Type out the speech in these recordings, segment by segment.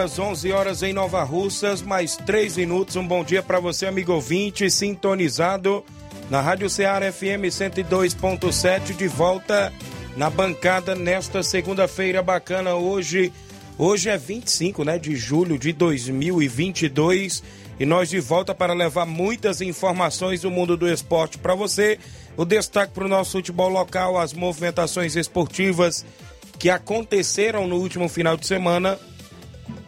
Horas, 11 horas em Nova Russas, mais 3 minutos. Um bom dia para você, amigo ouvinte, sintonizado na Rádio Ceará FM 102.7, de volta na bancada nesta segunda-feira bacana. Hoje, hoje é 25 né, de julho de 2022 e nós de volta para levar muitas informações do mundo do esporte para você. O destaque para o nosso futebol local, as movimentações esportivas que aconteceram no último final de semana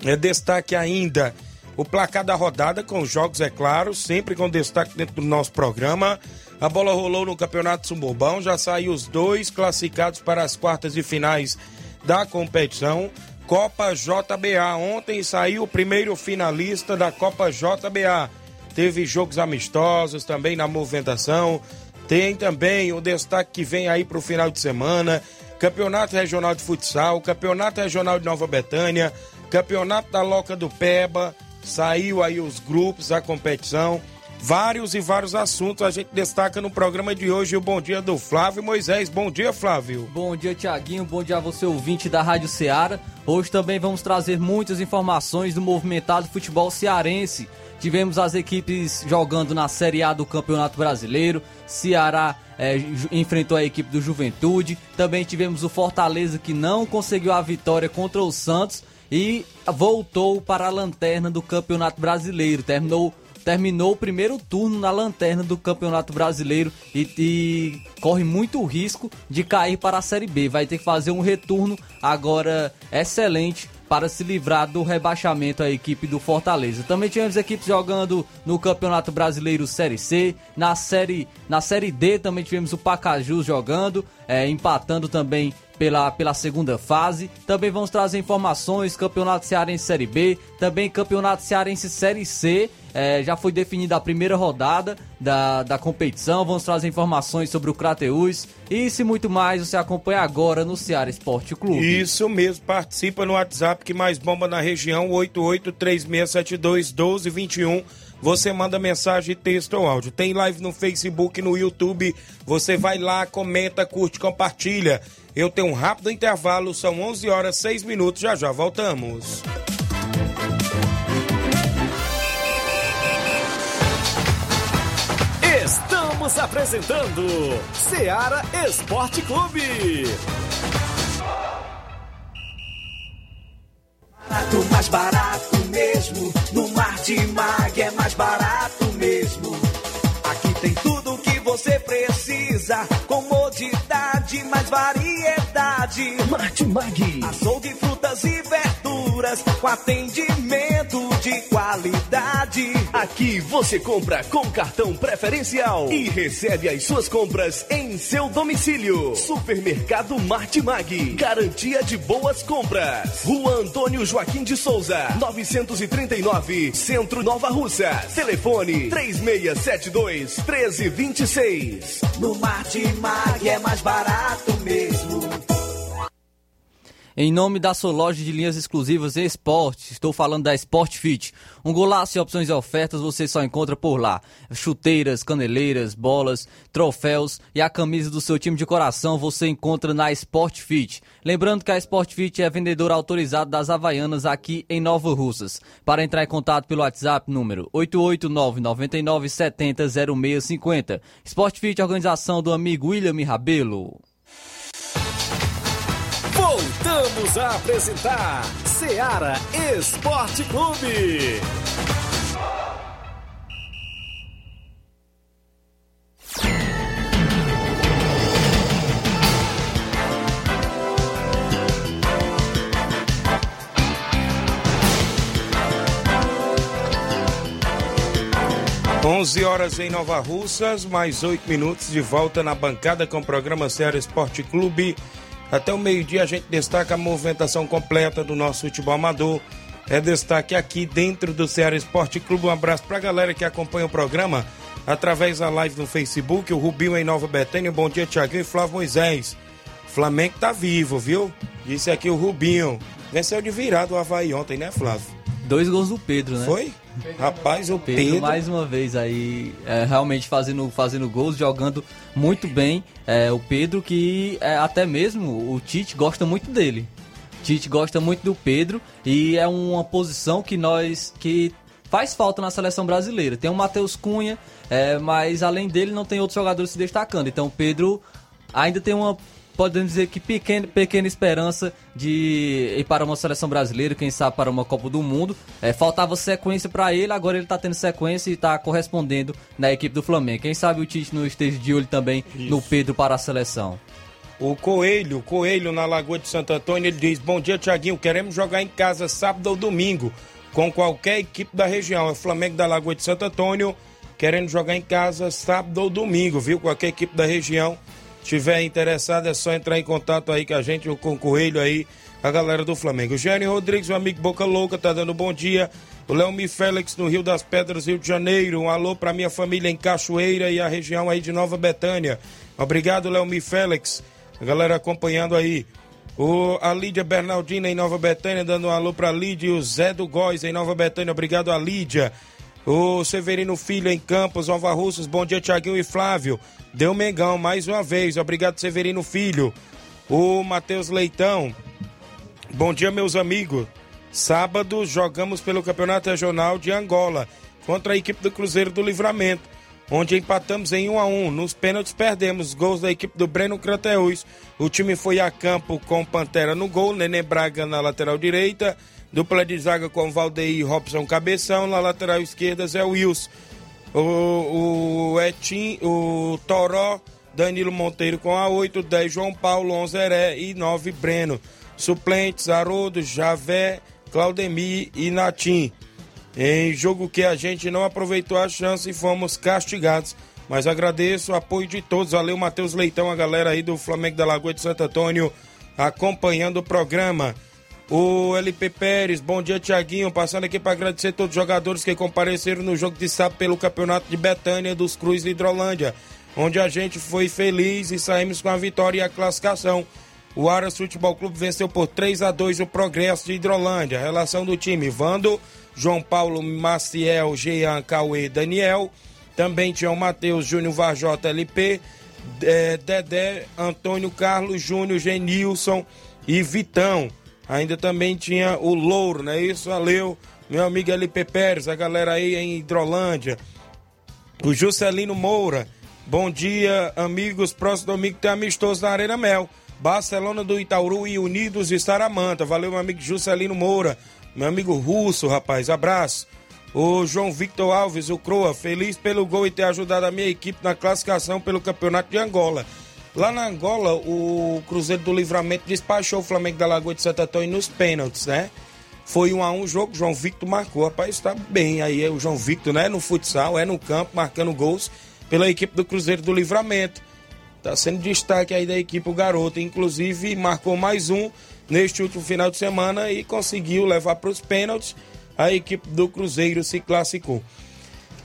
é destaque ainda o placar da rodada com jogos, é claro, sempre com destaque dentro do nosso programa. A bola rolou no Campeonato Suburbão, já saiu os dois classificados para as quartas e finais da competição. Copa JBA. Ontem saiu o primeiro finalista da Copa JBA. Teve jogos amistosos também na movimentação. Tem também o destaque que vem aí para o final de semana. Campeonato Regional de Futsal, Campeonato Regional de Nova Betânia, Campeonato da Loca do Peba, saiu aí os grupos, a competição. Vários e vários assuntos a gente destaca no programa de hoje. O bom dia do Flávio Moisés. Bom dia, Flávio. Bom dia, Tiaguinho. Bom dia a você, ouvinte da Rádio Ceará. Hoje também vamos trazer muitas informações do movimentado futebol cearense. Tivemos as equipes jogando na Série A do Campeonato Brasileiro. Ceará é, enfrentou a equipe do Juventude. Também tivemos o Fortaleza que não conseguiu a vitória contra o Santos e voltou para a lanterna do Campeonato Brasileiro. Terminou terminou o primeiro turno na lanterna do Campeonato Brasileiro e, e, corre muito risco de cair para a Série B. Vai ter que fazer um retorno agora excelente para se livrar do rebaixamento a equipe do Fortaleza. Também tivemos equipes jogando no Campeonato Brasileiro Série C, na Série, na série D também tivemos o Pacajus jogando, é, empatando também pela, pela segunda fase. Também vamos trazer informações: Campeonato Cearense Série B, também Campeonato Cearense Série C. É, já foi definida a primeira rodada da, da competição. Vamos trazer informações sobre o Crateus. Isso e muito mais você acompanha agora no Ceará Esporte Clube. Isso mesmo, participa no WhatsApp que mais bomba na região: 8836721221 você manda mensagem, texto ou áudio. Tem live no Facebook, no YouTube. Você vai lá, comenta, curte, compartilha. Eu tenho um rápido intervalo, são 11 horas 6 minutos, já já voltamos. Estamos apresentando Seara Esporte Clube. Barato, mais barato mais barato mesmo. Aqui tem tudo o que você precisa. Comodidade, mais variedade. Martimag. Açougue, frutas e verduras. Com atendimento de qualidade. Aqui você compra com cartão preferencial e recebe as suas compras em seu domicílio. Supermercado Martimag. Garantia de boas compras. Rua Antônio Joaquim de Souza, 939, Centro Nova Russa. Telefone 3672 1326. No Martimag é mais barato mesmo. Em nome da sua loja de linhas exclusivas e esportes, estou falando da Sport Fit. Um golaço de opções e ofertas você só encontra por lá. Chuteiras, caneleiras, bolas, troféus e a camisa do seu time de coração você encontra na Sport Fit. Lembrando que a Sport Fit é vendedora autorizada das Havaianas aqui em Nova Russas. Para entrar em contato pelo WhatsApp, número 889-9970-0650. Sport Fit, organização do amigo William Rabelo. Voltamos a apresentar Seara Esporte Clube. 11 horas em Nova Russas, mais 8 minutos de volta na bancada com o programa Ceará Esporte Clube. Até o meio-dia a gente destaca a movimentação completa do nosso futebol amador. É destaque aqui dentro do Ceará Esporte Clube. Um abraço para a galera que acompanha o programa através da live no Facebook. O Rubinho em Nova Betânia. Bom dia, Tiaguinho e Flávio Moisés. Flamengo tá vivo, viu? Disse aqui o Rubinho. Venceu de virado o Havaí ontem, né, Flávio? Dois gols do Pedro, né? Foi? Rapaz, o Pedro, Pedro, mais uma vez aí, é, realmente fazendo, fazendo gols, jogando muito bem. É, o Pedro que é, até mesmo o Tite gosta muito dele. Tite gosta muito do Pedro e é uma posição que nós que faz falta na seleção brasileira. Tem o Matheus Cunha, é, mas além dele não tem outros jogadores se destacando. Então o Pedro ainda tem uma podemos dizer que pequena, pequena esperança de ir para uma seleção brasileira, quem sabe para uma Copa do Mundo. É, faltava sequência para ele, agora ele está tendo sequência e está correspondendo na equipe do Flamengo. Quem sabe o Tite não esteja de olho também Isso. no Pedro para a seleção. O Coelho, Coelho na Lagoa de Santo Antônio, ele diz: Bom dia, Tiaguinho. Queremos jogar em casa sábado ou domingo com qualquer equipe da região. É o Flamengo da Lagoa de Santo Antônio querendo jogar em casa sábado ou domingo, viu? Qualquer equipe da região tiver interessado, é só entrar em contato aí com a gente, com o Coelho aí, a galera do Flamengo. O Gênio Rodrigues, meu amigo Boca Louca, tá dando bom dia. O Leomi Félix no Rio das Pedras, Rio de Janeiro. Um alô pra minha família em Cachoeira e a região aí de Nova Betânia. Obrigado, Leomi Félix. A galera acompanhando aí. O, a Lídia Bernardina em Nova Betânia, dando um alô pra Lídia. E o Zé do Góis em Nova Betânia. Obrigado a Lídia. O Severino Filho em Campos, Nova Russas. Bom dia, Tiaguinho e Flávio. Deu Mengão mais uma vez. Obrigado, Severino Filho. O Matheus Leitão. Bom dia, meus amigos. Sábado jogamos pelo Campeonato Regional de Angola contra a equipe do Cruzeiro do Livramento, onde empatamos em 1 a 1. Nos pênaltis perdemos gols da equipe do Breno Crateus. O time foi a campo com Pantera no gol, Nenê Braga na lateral direita, dupla de zaga com Valdeir Robson Cabeção, na lateral esquerda Zé Wilson o, o Etim, o Toró, Danilo Monteiro com a 8, 10 João Paulo, 11 Heré e 9 Breno. Suplentes Haroldo, Javé, Claudemir e Natim. Em jogo que a gente não aproveitou a chance e fomos castigados. Mas agradeço o apoio de todos. Valeu, Matheus Leitão, a galera aí do Flamengo da Lagoa de Santo Antônio, acompanhando o programa. O LP Pérez, bom dia, Tiaguinho. Passando aqui para agradecer todos os jogadores que compareceram no jogo de sábado pelo Campeonato de Betânia dos Cruz Hidrolândia, onde a gente foi feliz e saímos com a vitória e a classificação. O Aras Futebol Clube venceu por 3 a 2 o Progresso de Hidrolândia. Relação do time: Vando, João Paulo, Maciel, Jean, Cauê, Daniel. Também tinha o Matheus, Júnior Varjota, LP, é, Dedé, Antônio Carlos, Júnior, Genilson e Vitão. Ainda também tinha o Louro, não é isso? Valeu, meu amigo LP Pérez, a galera aí em Hidrolândia. O Juscelino Moura, bom dia, amigos. Próximo domingo tem amistoso na Arena Mel. Barcelona do Itauru e Unidos de Saramanta. Valeu, meu amigo Juscelino Moura. Meu amigo Russo, rapaz, abraço. O João Victor Alves, o Croa, feliz pelo gol e ter ajudado a minha equipe na classificação pelo Campeonato de Angola. Lá na Angola, o Cruzeiro do Livramento despachou o Flamengo da Lagoa de Santo Antônio nos pênaltis, né? Foi um a um jogo, João Victor marcou. Rapaz, está bem aí, é o João Victor, né? No futsal, é no campo, marcando gols pela equipe do Cruzeiro do Livramento. Tá sendo destaque aí da equipe o garoto. Inclusive, marcou mais um neste último final de semana e conseguiu levar para os pênaltis. A equipe do Cruzeiro se classificou.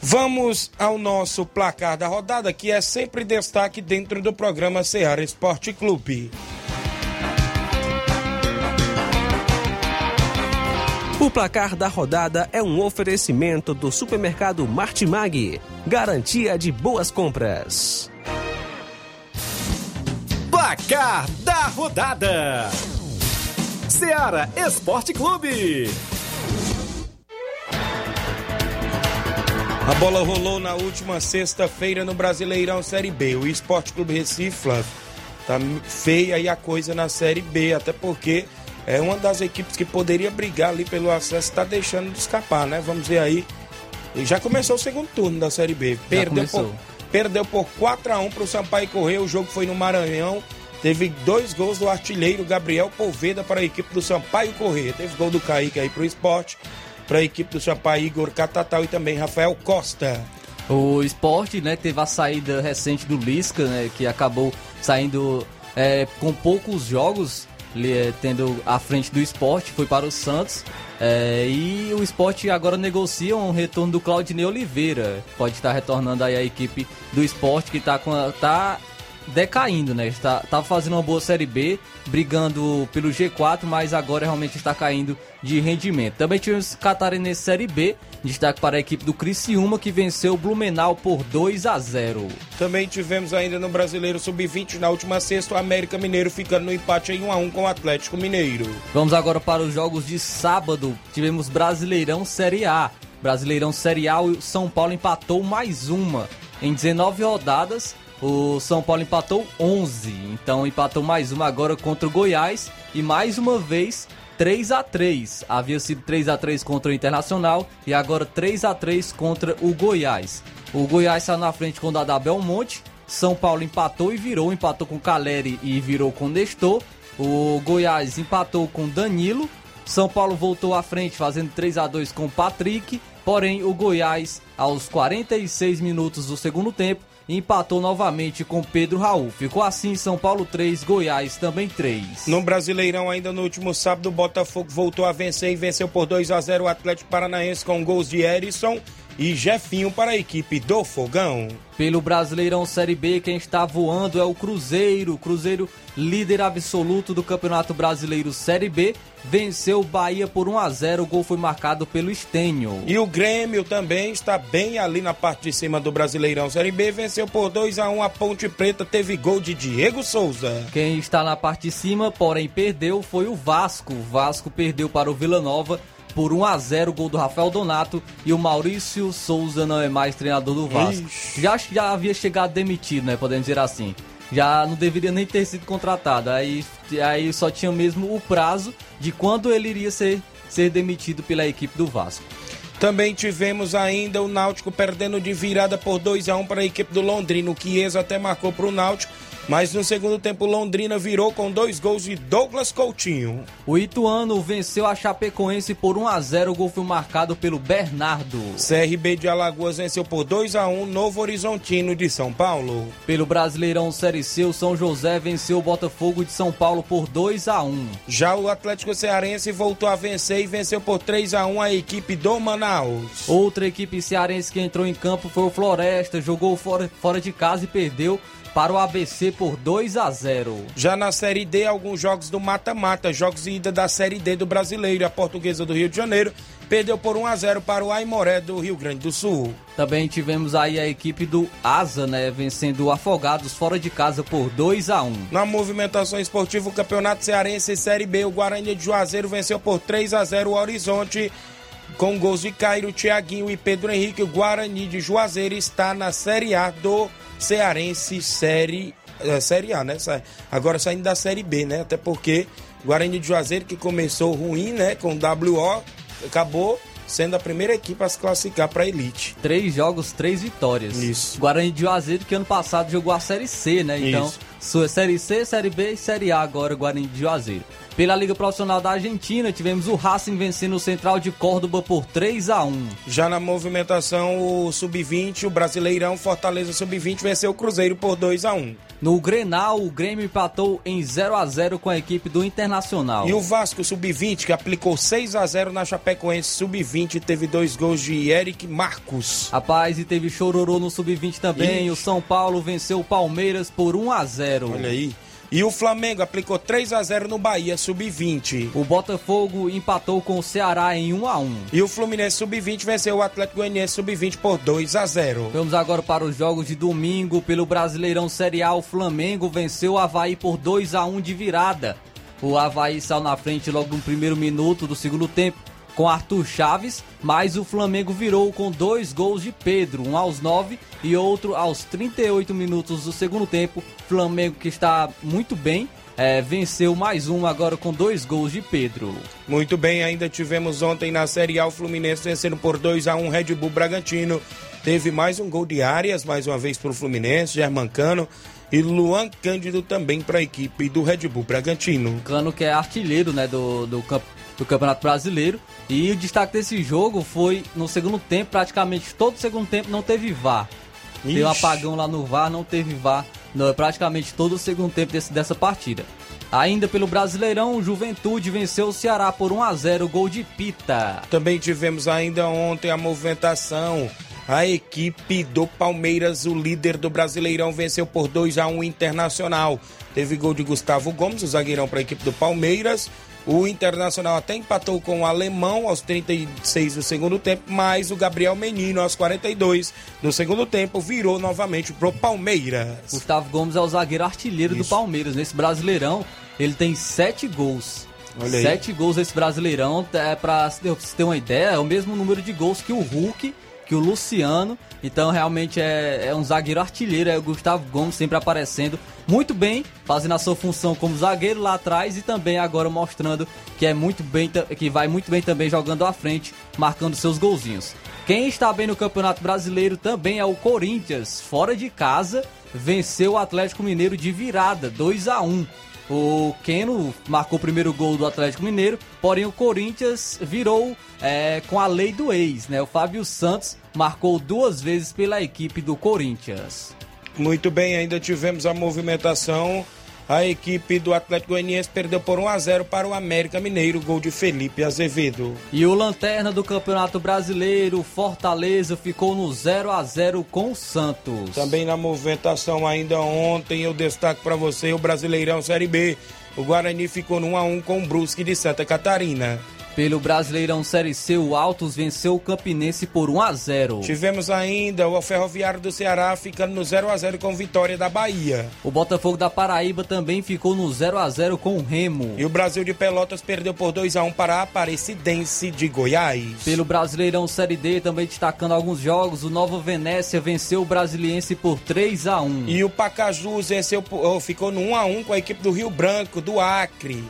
Vamos ao nosso placar da rodada, que é sempre destaque dentro do programa Ceará Esporte Clube. O placar da rodada é um oferecimento do supermercado Martimag, garantia de boas compras. Placar da rodada: Ceará Esporte Clube. A bola rolou na última sexta-feira no Brasileirão Série B. O Esporte Clube Recife, Flávio, tá feia aí a coisa na Série B, até porque é uma das equipes que poderia brigar ali pelo acesso, está deixando de escapar, né? Vamos ver aí. E já começou o segundo turno da Série B. Perdeu por, perdeu por 4 a 1 para o Sampaio Correia. O jogo foi no Maranhão. Teve dois gols do artilheiro Gabriel Poveda para a equipe do Sampaio Correia. Teve gol do Kaique aí para o esporte. Para a equipe do Sampaio, Igor Catatal e também Rafael Costa. O esporte, né, teve a saída recente do Lisca, né, que acabou saindo é, com poucos jogos, é, tendo à frente do esporte, foi para o Santos. É, e o esporte agora negocia um retorno do Claudinei Oliveira. Pode estar retornando aí a equipe do esporte que está tá decaindo, né? Está, tá fazendo uma boa Série B, brigando pelo G4, mas agora realmente está caindo de rendimento. Também tivemos Catarinense Série B, destaque para a equipe do Criciúma, que venceu o Blumenau por 2 a 0. Também tivemos ainda no Brasileiro Sub-20, na última sexta, o América Mineiro ficando no empate em 1 a 1 com o Atlético Mineiro. Vamos agora para os jogos de sábado. Tivemos Brasileirão Série A. Brasileirão Série A, o São Paulo empatou mais uma. Em 19 rodadas, o São Paulo empatou 11, então empatou mais uma agora contra o Goiás e mais uma vez 3 a 3. Havia sido 3 a 3 contra o Internacional e agora 3 a 3 contra o Goiás. O Goiás está na frente com o Dada Belmonte. São Paulo empatou e virou, empatou com Caleri e virou com Nestor. O Goiás empatou com Danilo. São Paulo voltou à frente fazendo 3 a 2 com Patrick. Porém, o Goiás, aos 46 minutos do segundo tempo, empatou novamente com Pedro Raul. Ficou assim São Paulo 3, Goiás também 3. No Brasileirão, ainda no último sábado, o Botafogo voltou a vencer e venceu por 2 a 0 o Atlético Paranaense com gols de Erisson e Jefinho para a equipe do Fogão. Pelo Brasileirão Série B, quem está voando é o Cruzeiro. Cruzeiro, líder absoluto do Campeonato Brasileiro Série B, venceu o Bahia por 1 a 0. O gol foi marcado pelo Estênio. E o Grêmio também está bem ali na parte de cima do Brasileirão Série B, venceu por 2 a 1 a Ponte Preta, teve gol de Diego Souza. Quem está na parte de cima, porém perdeu, foi o Vasco. O Vasco perdeu para o Vila Nova por 1 a 0 gol do Rafael Donato e o Maurício Souza não é mais treinador do Vasco. Já, já havia chegado demitido, né, podemos dizer assim. Já não deveria nem ter sido contratado. Aí, aí só tinha mesmo o prazo de quando ele iria ser, ser demitido pela equipe do Vasco. Também tivemos ainda o Náutico perdendo de virada por 2 a 1 para a equipe do Londrina. O Chiesa até marcou para o Náutico mas no segundo tempo, Londrina virou com dois gols de Douglas Coutinho. O Ituano venceu a Chapecoense por 1 a 0 O gol foi marcado pelo Bernardo. CRB de Alagoas venceu por 2 a 1 Novo Horizontino de São Paulo. Pelo Brasileirão Série C, o São José venceu o Botafogo de São Paulo por 2 a 1 Já o Atlético Cearense voltou a vencer e venceu por 3 a 1 a equipe do Manaus. Outra equipe cearense que entrou em campo foi o Floresta, jogou fora, fora de casa e perdeu para o ABC por 2 a 0. Já na Série D, alguns jogos do mata-mata, jogos de ida da Série D do Brasileiro, a Portuguesa do Rio de Janeiro perdeu por 1 a 0 para o Aimoré do Rio Grande do Sul. Também tivemos aí a equipe do Asa, né, vencendo o Afogados fora de casa por 2 a 1. Na movimentação esportiva, o Campeonato Cearense Série B, o Guarani de Juazeiro venceu por 3 a 0 o Horizonte. Com gols de Cairo, Thiaguinho e Pedro Henrique, o Guarani de Juazeiro está na Série A do Cearense Série, é, série A, né? Agora saindo da Série B, né? Até porque Guarani de Juazeiro, que começou ruim, né? Com WO, acabou sendo a primeira equipe a se classificar para a elite. Três jogos, três vitórias. Isso. Guarani de Juazeiro que ano passado jogou a Série C, né? Então, Isso. sua Série C, Série B e Série A agora Guarani de Juazeiro. Pela Liga Profissional da Argentina, tivemos o Racing vencendo o Central de Córdoba por 3 a 1. Já na movimentação, o Sub-20, o Brasileirão Fortaleza Sub-20 venceu o Cruzeiro por 2 a 1. No Grenal, o Grêmio empatou em 0 a 0 com a equipe do Internacional. E o Vasco Sub-20, que aplicou 6 a 0 na Chapecoense Sub-20, teve dois gols de Eric Marcos. Rapaz, e teve chororô no Sub-20 também. Ixi. O São Paulo venceu o Palmeiras por 1 a 0. Olha aí. E o Flamengo aplicou 3 a 0 no Bahia Sub-20. O Botafogo empatou com o Ceará em 1 a 1. E o Fluminense Sub-20 venceu o Atlético Goianiense Sub-20 por 2 a 0. Vamos agora para os jogos de domingo pelo Brasileirão Série A. O Flamengo venceu o Havaí por 2 a 1 de virada. O Havaí saiu na frente logo no primeiro minuto do segundo tempo com Arthur Chaves, mas o Flamengo virou com dois gols de Pedro, um aos 9 e outro aos 38 minutos do segundo tempo. Flamengo que está muito bem, é, venceu mais um agora com dois gols de Pedro. Muito bem, ainda tivemos ontem na Série A o Fluminense vencendo por 2 a 1 Red Bull Bragantino. Teve mais um gol de Arias, mais uma vez para o Fluminense, Germancano e Luan Cândido também para a equipe do Red Bull Bragantino. Cano que é artilheiro né, do, do, do Campeonato Brasileiro. E o destaque desse jogo foi no segundo tempo, praticamente todo o segundo tempo não teve VAR. Ixi. Teve um apagão lá no VAR, não teve VAR no, praticamente todo o segundo tempo desse, dessa partida. Ainda pelo Brasileirão, o Juventude venceu o Ceará por 1 a 0 gol de Pita. Também tivemos ainda ontem a movimentação. A equipe do Palmeiras, o líder do Brasileirão, venceu por 2 a 1 Internacional. Teve gol de Gustavo Gomes, o zagueirão para a equipe do Palmeiras. O Internacional até empatou com o Alemão aos 36 do segundo tempo, mas o Gabriel Menino aos 42 do segundo tempo virou novamente pro Palmeiras. Gustavo Gomes é o zagueiro artilheiro Isso. do Palmeiras. Nesse Brasileirão, ele tem sete gols. Olha sete aí. gols nesse Brasileirão, é para se ter uma ideia, é o mesmo número de gols que o Hulk que o Luciano. Então, realmente é, é, um zagueiro artilheiro, é o Gustavo Gomes sempre aparecendo muito bem, fazendo a sua função como zagueiro lá atrás e também agora mostrando que é muito bem, que vai muito bem também jogando à frente, marcando seus golzinhos. Quem está bem no Campeonato Brasileiro também é o Corinthians, fora de casa, venceu o Atlético Mineiro de virada, 2 a 1. O Keno marcou o primeiro gol do Atlético Mineiro, porém o Corinthians virou é, com a lei do ex, né? O Fábio Santos marcou duas vezes pela equipe do Corinthians. Muito bem, ainda tivemos a movimentação a equipe do Atlético Goianiense perdeu por 1 a 0 para o América Mineiro, gol de Felipe Azevedo. E o lanterna do Campeonato Brasileiro, Fortaleza, ficou no 0 a 0 com o Santos. Também na movimentação ainda ontem eu destaco para você o Brasileirão Série B. O Guarani ficou no 1 a 1 com o Brusque de Santa Catarina. Pelo Brasileirão Série C, o Altos venceu o Campinense por 1 a 0. Tivemos ainda o Ferroviário do Ceará ficando no 0 a 0 com vitória da Bahia. O Botafogo da Paraíba também ficou no 0 a 0 com o Remo. E o Brasil de Pelotas perdeu por 2 a 1 para a Aparecidense de Goiás. Pelo Brasileirão Série D, também destacando alguns jogos, o Nova Venécia venceu o Brasiliense por 3 a 1. E o Pacajus venceu, ficou no 1 a 1 com a equipe do Rio Branco, do Acre.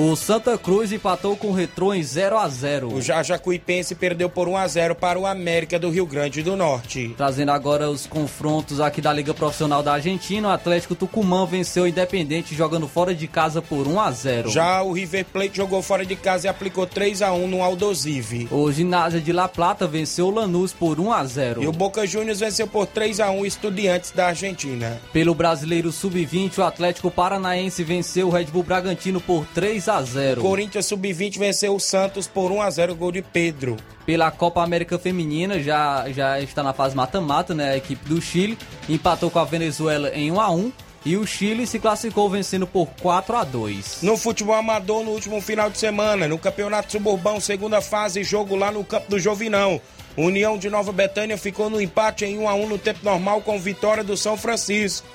O Santa Cruz empatou com o Retrô em 0 a 0 O Jajacuipense perdeu por 1 a 0 para o América do Rio Grande do Norte. Trazendo agora os confrontos aqui da Liga Profissional da Argentina, o Atlético Tucumã venceu o Independente jogando fora de casa por 1 a 0 Já o River Plate jogou fora de casa e aplicou 3 a 1 no Aldosive. O Ginásio de La Plata venceu o Lanús por 1 a 0 E o Boca Juniors venceu por 3 a 1 Estudiantes da Argentina. Pelo Brasileiro Sub-20, o Atlético Paranaense venceu o Red Bull Bragantino por 3 a 0. Corinthians Sub-20 venceu o Santos por 1 a 0 gol de Pedro. Pela Copa América Feminina, já, já está na fase mata-mata, né? A equipe do Chile empatou com a Venezuela em 1 a 1 e o Chile se classificou vencendo por 4 a 2. No futebol amador, no último final de semana, no Campeonato Suburbão, segunda fase, jogo lá no Campo do Jovinão. União de Nova Betânia ficou no empate em 1 a 1 no tempo normal com vitória do São Francisco.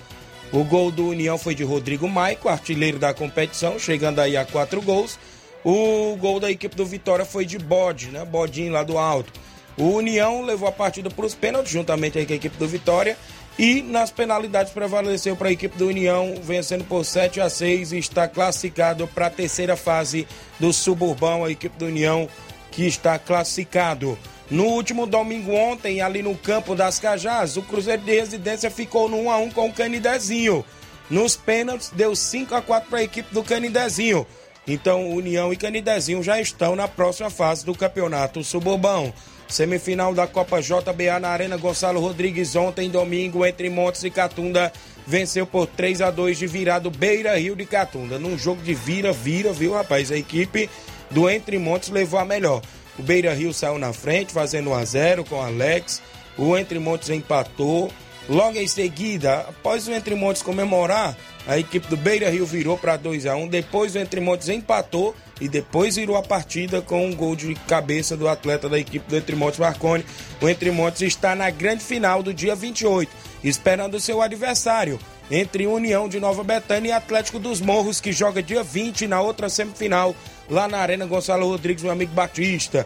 O gol do União foi de Rodrigo Maico, artilheiro da competição, chegando aí a quatro gols. O gol da equipe do Vitória foi de Bode, né? Bodinho lá do alto. O União levou a partida para os pênaltis, juntamente com a equipe do Vitória. E nas penalidades prevaleceu para a equipe do União, vencendo por 7 a 6 e está classificado para a terceira fase do Suburbão, a equipe do União que está classificado. No último domingo ontem, ali no campo das Cajás, o Cruzeiro de Residência ficou no 1 a 1 com o Canidezinho. Nos pênaltis deu 5 a 4 para a equipe do Canidezinho. Então, União e Canidezinho já estão na próxima fase do Campeonato Suburbão. Semifinal da Copa JBA na Arena Gonçalo Rodrigues ontem, domingo, entre Montes e Catunda, venceu por 3 a 2 de virado Beira Rio de Catunda. Num jogo de vira-vira, viu, rapaz? A equipe do Entre Montes levou a melhor. O Beira Rio saiu na frente, fazendo 1 a 0 com Alex. O Entre Montes empatou. Logo em seguida, após o Entre Montes comemorar, a equipe do Beira Rio virou para 2 a 1 Depois o Entre Montes empatou e depois virou a partida com um gol de cabeça do atleta da equipe do Entre Montes Marconi. O Entre Montes está na grande final do dia 28, esperando seu adversário entre União de Nova Betânia e Atlético dos Morros, que joga dia 20 na outra semifinal lá na Arena Gonçalo Rodrigues, meu amigo Batista.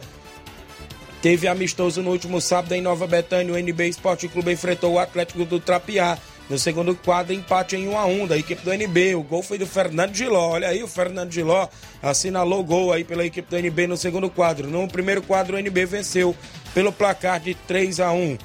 Teve amistoso no último sábado em Nova Betânia. O NB Esporte Clube enfrentou o Atlético do Trapiá. No segundo quadro, empate em 1 a 1 da equipe do NB. O gol foi do Fernando Giló. Olha aí, o Fernando Giló assinalou gol aí pela equipe do NB no segundo quadro. No primeiro quadro, o NB venceu pelo placar de 3 a 1.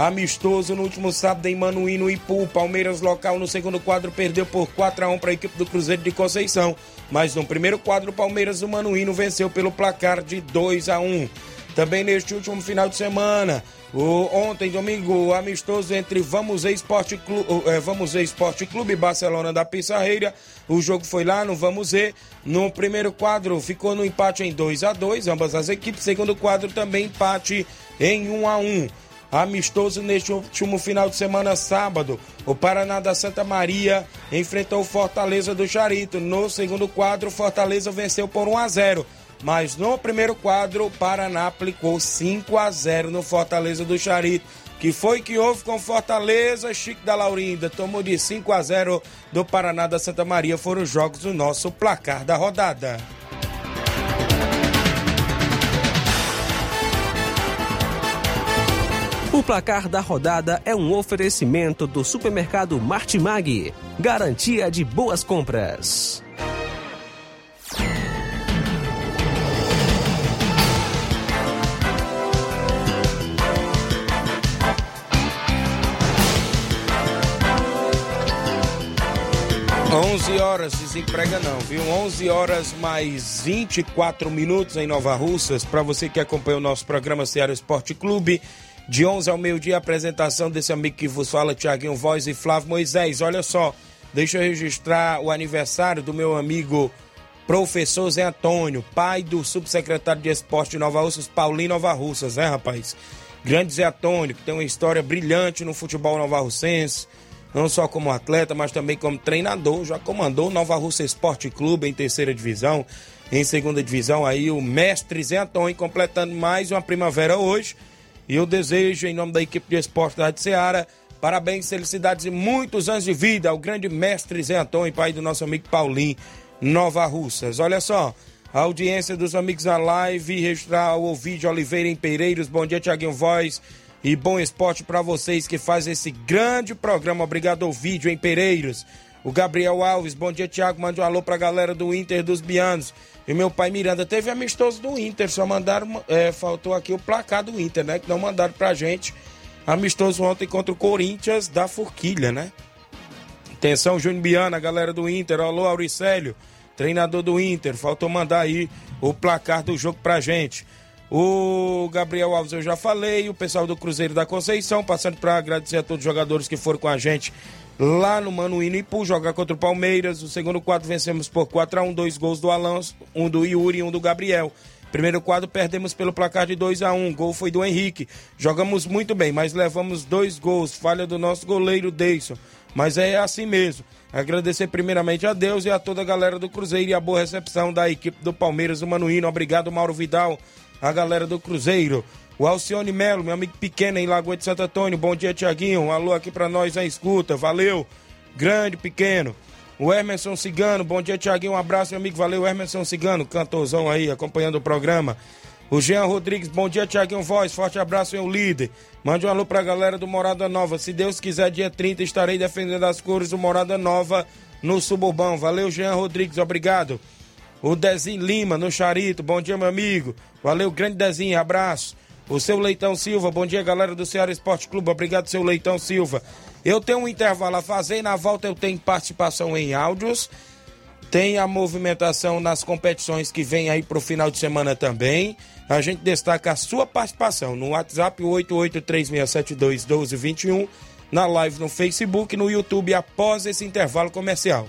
Amistoso no último sábado em Manuíno e Ipu. Palmeiras local no segundo quadro perdeu por 4 a 1 para a equipe do Cruzeiro de Conceição. Mas no primeiro quadro, o Palmeiras do Manuíno venceu pelo placar de 2 a 1. Também neste último final de semana, o, ontem, domingo, amistoso entre Vamos Esporte Clube, é, Vamos Esporte Clube Barcelona da Pissarreira. O jogo foi lá no Vamos Ver. No primeiro quadro ficou no empate em 2 a 2 ambas as equipes. Segundo quadro também empate em 1 a 1 Amistoso neste último final de semana, sábado. O Paraná da Santa Maria enfrentou o Fortaleza do Charito. No segundo quadro, Fortaleza venceu por 1 a 0 mas no primeiro quadro, o Paraná aplicou 5 a 0 no Fortaleza do Charito. Que foi que houve com Fortaleza, Chico da Laurinda tomou de 5 a 0 do Paraná da Santa Maria. Foram os jogos do nosso placar da rodada. O placar da rodada é um oferecimento do supermercado Martimag. Garantia de boas compras. 11 horas, desemprega não, viu? 11 horas mais 24 minutos em Nova Russas. Para você que acompanha o nosso programa Ceará Esporte Clube, de 11 ao meio-dia, apresentação desse amigo que vos fala, Tiaguinho Voz e Flávio Moisés. Olha só, deixa eu registrar o aniversário do meu amigo professor Zé Antônio, pai do subsecretário de Esporte de Nova Russas, Paulinho Nova Russas, né, rapaz? Grande Zé Antônio, que tem uma história brilhante no futebol nova russense não só como atleta, mas também como treinador. Já comandou o Nova Russa Esporte Clube em terceira divisão, em segunda divisão. Aí o mestre Zé Antônio completando mais uma primavera hoje. E eu desejo, em nome da equipe de esporte da Rádio Ceará, parabéns, felicidades e muitos anos de vida ao grande mestre Zé Antônio, pai do nosso amigo Paulinho, Nova Russas. Olha só, a audiência dos amigos da live, registrar o vídeo Oliveira em Pereiros. Bom dia, Tiaguinho Voz e bom esporte para vocês que fazem esse grande programa. Obrigado ao vídeo em Pereiros. O Gabriel Alves, bom dia, Tiago. Mande um alô pra galera do Inter dos Bianos. E meu pai Miranda teve amistoso do Inter, só mandaram, é, faltou aqui o placar do Inter, né? Que não mandaram pra gente. Amistoso ontem contra o Corinthians da Forquilha, né? Atenção, Júnior Biana, galera do Inter. Alô, Auricélio, treinador do Inter. Faltou mandar aí o placar do jogo pra gente. O Gabriel Alves eu já falei, o pessoal do Cruzeiro da Conceição, passando para agradecer a todos os jogadores que foram com a gente lá no Manuíno Ipu, jogar contra o Palmeiras. O segundo quadro vencemos por 4 a 1 dois gols do Alonso, um do Yuri e um do Gabriel. Primeiro quadro perdemos pelo placar de 2 a 1 gol foi do Henrique. Jogamos muito bem, mas levamos dois gols, falha do nosso goleiro Deison. Mas é assim mesmo. Agradecer primeiramente a Deus e a toda a galera do Cruzeiro e a boa recepção da equipe do Palmeiras do Manuíno. Obrigado, Mauro Vidal a galera do Cruzeiro. O Alcione Melo, meu amigo pequeno em Lagoa de Santo Antônio. Bom dia, Tiaguinho. Um alô aqui pra nós na escuta. Valeu. Grande, pequeno. O Emerson Cigano, bom dia, Tiaguinho. Um abraço, meu amigo. Valeu, Emerson Cigano, cantorzão aí, acompanhando o programa. O Jean Rodrigues, bom dia, Tiaguinho Voz. Forte abraço, meu líder. Mande um alô pra galera do Morada Nova. Se Deus quiser, dia 30 estarei defendendo as cores do Morada Nova no Suburbão. Valeu, Jean Rodrigues. Obrigado. O Dezinho Lima, no Charito. Bom dia, meu amigo. Valeu, grande Dezinho. Abraço. O seu Leitão Silva. Bom dia, galera do Ceará Esporte Clube. Obrigado, seu Leitão Silva. Eu tenho um intervalo a fazer e na volta eu tenho participação em áudios. Tem a movimentação nas competições que vem aí pro final de semana também. A gente destaca a sua participação no WhatsApp 8836721221, na live no Facebook, no YouTube após esse intervalo comercial.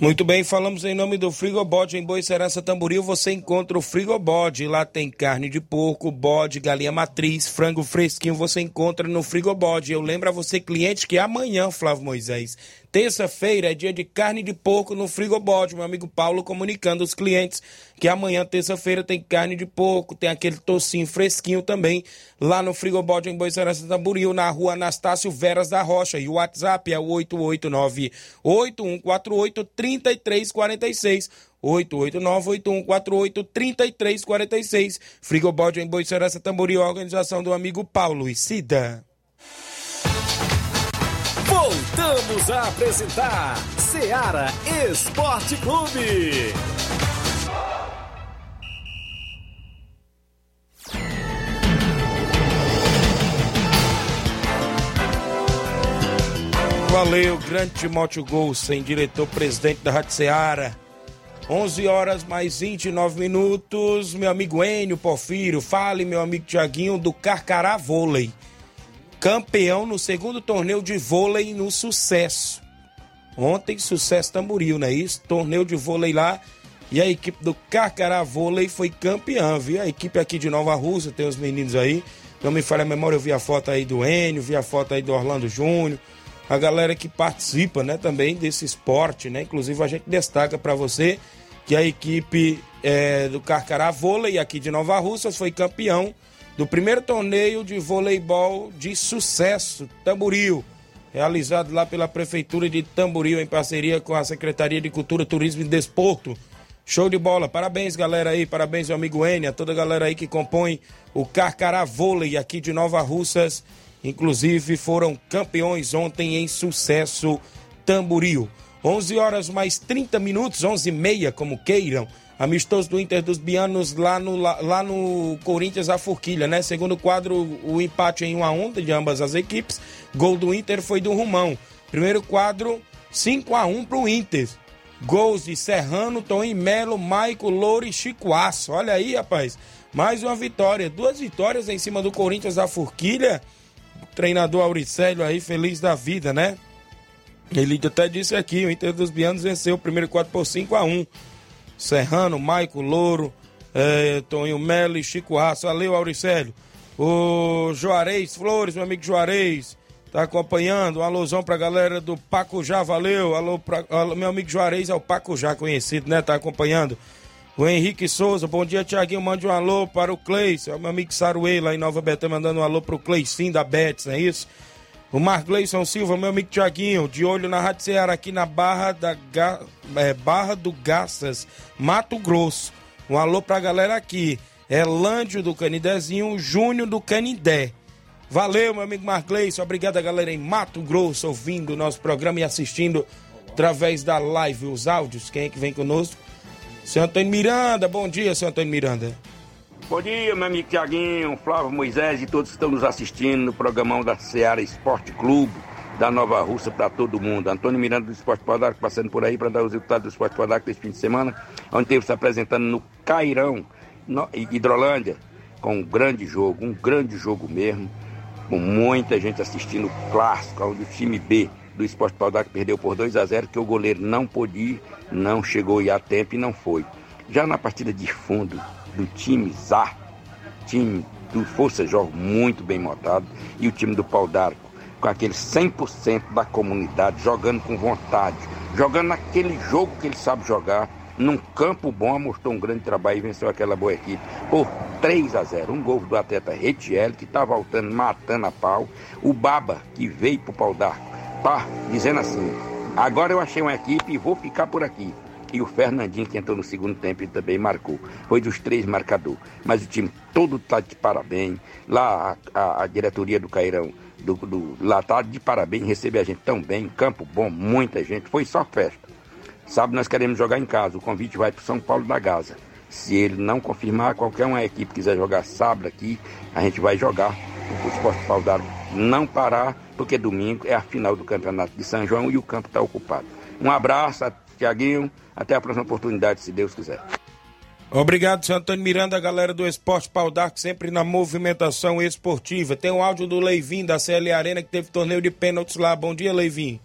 Muito bem, falamos em nome do Frigobode em Boicerança Tamboril. Você encontra o Frigobode. Lá tem carne de porco, bode, galinha matriz, frango fresquinho. Você encontra no Frigobode. Eu lembro a você, cliente, que amanhã, Flávio Moisés, Terça-feira é dia de carne de porco no Frigobode. Meu amigo Paulo comunicando os clientes que amanhã, terça-feira, tem carne de porco, tem aquele tocinho fresquinho também lá no Frigobode em Boiçarassa Tamboril, na rua Anastácio Veras da Rocha. E o WhatsApp é o 889-8148-3346. 889-8148-3346. Frigobode em Boiçarassa Tamboril, organização do amigo Paulo e Cida. Voltamos a apresentar Seara Esporte Clube. Valeu, grande Timóteo Golsen, diretor-presidente da Rádio Seara. 11 horas mais 29 minutos. Meu amigo Enio Porfírio, fale, meu amigo Tiaguinho, do Carcará Vôlei campeão no segundo torneio de vôlei no Sucesso. Ontem, Sucesso Tamboril, não é isso? Torneio de vôlei lá. E a equipe do Carcará Vôlei foi campeã, viu? A equipe aqui de Nova Rússia, tem os meninos aí. Não me falha a memória, eu vi a foto aí do Enio, vi a foto aí do Orlando Júnior. A galera que participa, né, também desse esporte, né? Inclusive a gente destaca para você que a equipe é, do Carcará Vôlei aqui de Nova Rússia foi campeão do primeiro torneio de voleibol de sucesso, Tamboril, realizado lá pela Prefeitura de Tamboril em parceria com a Secretaria de Cultura, Turismo e Desporto. Show de bola, parabéns galera aí, parabéns ao amigo Enia, toda a galera aí que compõe o Carcará Vôlei aqui de Nova Russas, inclusive foram campeões ontem em sucesso Tamboril. 11 horas mais 30 minutos, 11 e meia, como queiram. Amistoso do Inter dos Bianos lá no, lá, lá no Corinthians, a Forquilha, né? Segundo quadro, o empate em 1 a 1 de ambas as equipes. Gol do Inter foi do Rumão. Primeiro quadro, 5 a 1 pro Inter. Gols de Serrano, Toim Melo, Maico, Louro e Chicoaço. Olha aí, rapaz. Mais uma vitória. Duas vitórias em cima do Corinthians da Forquilha. O treinador Auricélio aí, feliz da vida, né? Ele até disse aqui, o Inter dos Bianos venceu o primeiro quadro por 5 a 1 Serrano, Maico Louro, é, Toninho Melo Chico Raça. Valeu, Auricélio. O Juarez Flores, meu amigo Juarez, tá acompanhando. Um alusão pra galera do Pacujá, valeu. Alô, pra, alô, meu amigo Juarez é o Pacujá conhecido, né? Tá acompanhando. O Henrique Souza, bom dia, Tiaguinho. Mande um alô para o Cleice. É o meu amigo Saruê lá em Nova Betânia, mandando um alô pro Cleicinho da Betis, não é isso? O Margleison Silva, meu amigo Tiaguinho, de olho na Rádio Ceará aqui na Barra, da Ga... é, Barra do Garças, Mato Grosso. Um alô pra galera aqui. Elândio do Canidezinho, Júnior do Canindé. Valeu, meu amigo Margleison. Obrigado a galera em Mato Grosso ouvindo o nosso programa e assistindo através da live, os áudios. Quem é que vem conosco? Seu Antônio Miranda, bom dia, seu Antônio Miranda. Bom dia, meu amigo Tiaguinho, Flávio Moisés e todos que estão nos assistindo no programão da Seara Esporte Clube, da Nova Rússia para todo mundo. Antônio Miranda do Esporte Podaco passando por aí para dar os resultados do Esporte Podaco desse fim de semana, onde teve se apresentando no Cairão, no, Hidrolândia, com um grande jogo, um grande jogo mesmo, com muita gente assistindo o clássico, onde o time B do Esporte Podaco perdeu por 2 a 0 que o goleiro não pôde ir, não chegou a tempo e não foi. Já na partida de fundo, do time ZA, time do Força Jogo muito bem montado, e o time do Pau d'Arco, com aquele 100% da comunidade, jogando com vontade, jogando naquele jogo que ele sabe jogar, num campo bom, mostrou um grande trabalho e venceu aquela boa equipe por 3 a 0. Um gol do atleta Retiel, que está voltando, matando a pau. O Baba, que veio pro Pau d'Arco, tá dizendo assim: agora eu achei uma equipe e vou ficar por aqui. E o Fernandinho, que entrou no segundo tempo, ele também marcou. Foi dos três marcadores. Mas o time todo está de parabéns. Lá a, a, a diretoria do Cairão do, do lá tá de parabéns, receber a gente tão bem, campo bom, muita gente, foi só festa. Sábado nós queremos jogar em casa, o convite vai para São Paulo da Gaza. Se ele não confirmar, qualquer uma equipe quiser jogar sábado aqui, a gente vai jogar o Esporte Pau d'Arco não parar, porque domingo é a final do Campeonato de São João e o campo está ocupado. Um abraço, Tiaguinho, até a próxima oportunidade, se Deus quiser. Obrigado, seu Antônio Miranda, galera do Esporte Pau d'Arco, sempre na movimentação esportiva. Tem um áudio do Leivin, da CL Arena, que teve torneio de pênaltis lá. Bom dia, Leivin.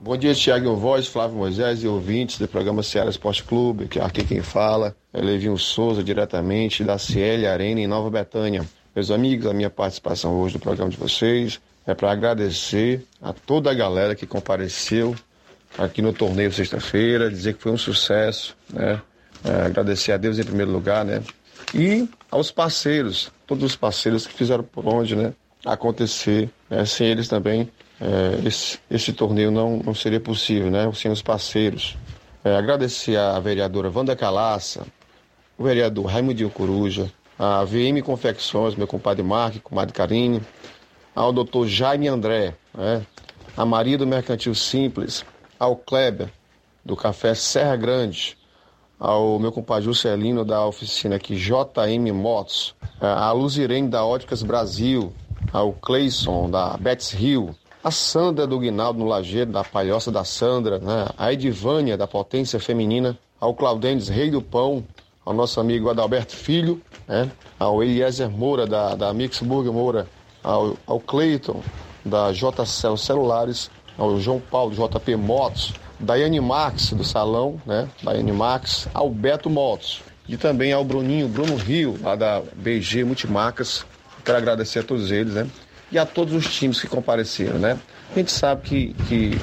Bom dia, Thiago Voz, Flávio Moisés e ouvintes do programa Ceará Esporte Clube, que aqui quem fala é Levinho Souza, diretamente da CL Arena em Nova Betânia. Meus amigos, a minha participação hoje no programa de vocês é para agradecer a toda a galera que compareceu aqui no torneio sexta-feira, dizer que foi um sucesso, né? É, agradecer a Deus em primeiro lugar, né? E aos parceiros, todos os parceiros que fizeram por onde, né? Acontecer, né? sem eles também é, esse, esse, torneio não, não seria possível, né? Sem os parceiros. É, agradecer à vereadora Wanda Calaça, o vereador Raimundinho Coruja, a VM Confecções, meu compadre Marque, comadre Karine, ao doutor Jaime André, né? a Maria do Mercantil Simples, ao Kleber, do Café Serra Grande, ao meu compadre Juscelino da oficina aqui JM Motos, a Luzirene da Óticas Brasil, ao Cleison da Betts Hill, a Sandra do Guinaldo no Lajeiro, da Palhoça da Sandra, né? a Edivânia da Potência Feminina, ao Claudênis Rei do Pão, ao nosso amigo Adalberto Filho, né? ao Eliezer Moura da, da Mixburg Moura, ao, ao Cleiton da JCL Celulares, ao João Paulo JP Motos, Daiane Max do Salão, né? Daiane Max, ao Beto Motos e também ao Bruninho, Bruno Rio, lá da BG Multimarcas. Quero agradecer a todos eles, né? e a todos os times que compareceram, né? A gente sabe que, que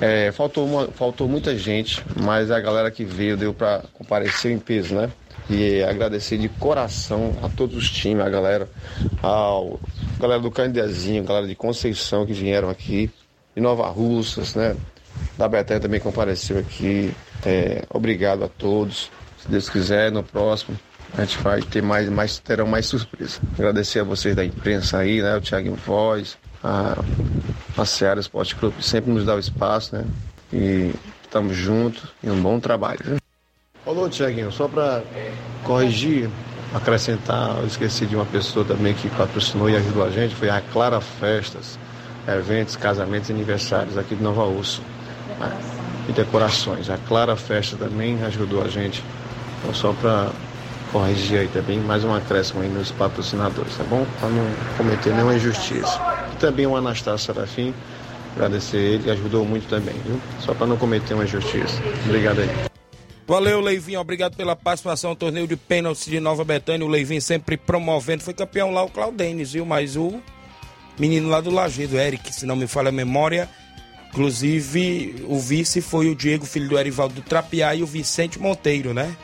é, faltou, uma, faltou muita gente, mas a galera que veio deu para comparecer em peso, né? E agradecer de coração a todos os times, a galera, a galera do Candidazinho, a galera de Conceição que vieram aqui, de Nova Russas, né? Da Betânia também compareceu aqui. É, obrigado a todos. Se Deus quiser, no próximo a gente vai ter mais, mais terão mais surpresa. Agradecer a vocês da imprensa aí, né? O Thiago Voz, a, a Seara Esporte Clube sempre nos dá o espaço, né? E estamos juntos e um bom trabalho. Viu? Alô, Tiaguinho, só para corrigir, acrescentar, eu esqueci de uma pessoa também que patrocinou e ajudou a gente, foi a Clara Festas, eventos, casamentos e aniversários aqui de Nova Urso. Né? E decorações. A Clara Festa também ajudou a gente. Então, só para corrigir aí também, mais um acréscimo aí nos patrocinadores, tá bom? Para não cometer nenhuma injustiça. E também o Anastácio Serafim, agradecer ele, ajudou muito também, viu? Só para não cometer uma injustiça. Obrigado aí. Valeu, Leivinho. Obrigado pela participação no torneio de pênaltis de Nova Betânia. O Leivinho sempre promovendo. Foi campeão lá o Claudênis, viu? Mas o menino lá do Lajeado, Eric, se não me falha a memória. Inclusive, o vice foi o Diego, filho do Erivaldo do Trapiá, e o Vicente Monteiro, né?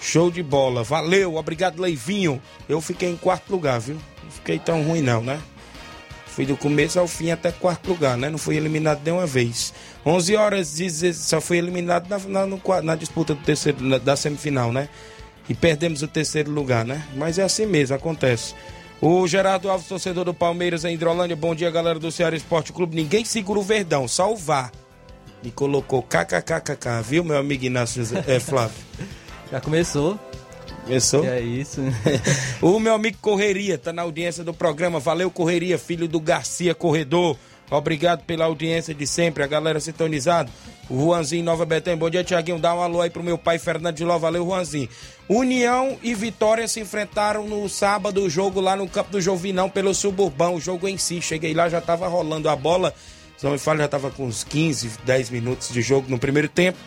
Show de bola. Valeu, obrigado, Leivinho. Eu fiquei em quarto lugar, viu? Não fiquei tão ruim, não, né? Fui do começo ao fim até quarto lugar, né? Não fui eliminado nenhuma vez. 11 horas, só fui eliminado na, na, no, na disputa do terceiro, na, da semifinal, né? E perdemos o terceiro lugar, né? Mas é assim mesmo, acontece. O Gerardo Alves, torcedor do Palmeiras em Hidrolândia. Bom dia, galera do Ceará Esporte Clube. Ninguém segura o Verdão, só o VAR. Me colocou kkkk, viu, meu amigo Inácio é, Flávio? Já começou. Começou? É isso. o meu amigo Correria tá na audiência do programa. Valeu, Correria, filho do Garcia Corredor. Obrigado pela audiência de sempre, a galera sintonizado. Juanzinho Nova Betânia. Bom dia, Tiaguinho. Dá um alô aí pro meu pai Fernando de Ló. Valeu, Juanzinho. União e Vitória se enfrentaram no sábado, o jogo lá no campo do Jovinão pelo Suburbão. O jogo em si. Cheguei lá, já tava rolando a bola. Se não me falo, já tava com uns 15, 10 minutos de jogo no primeiro tempo.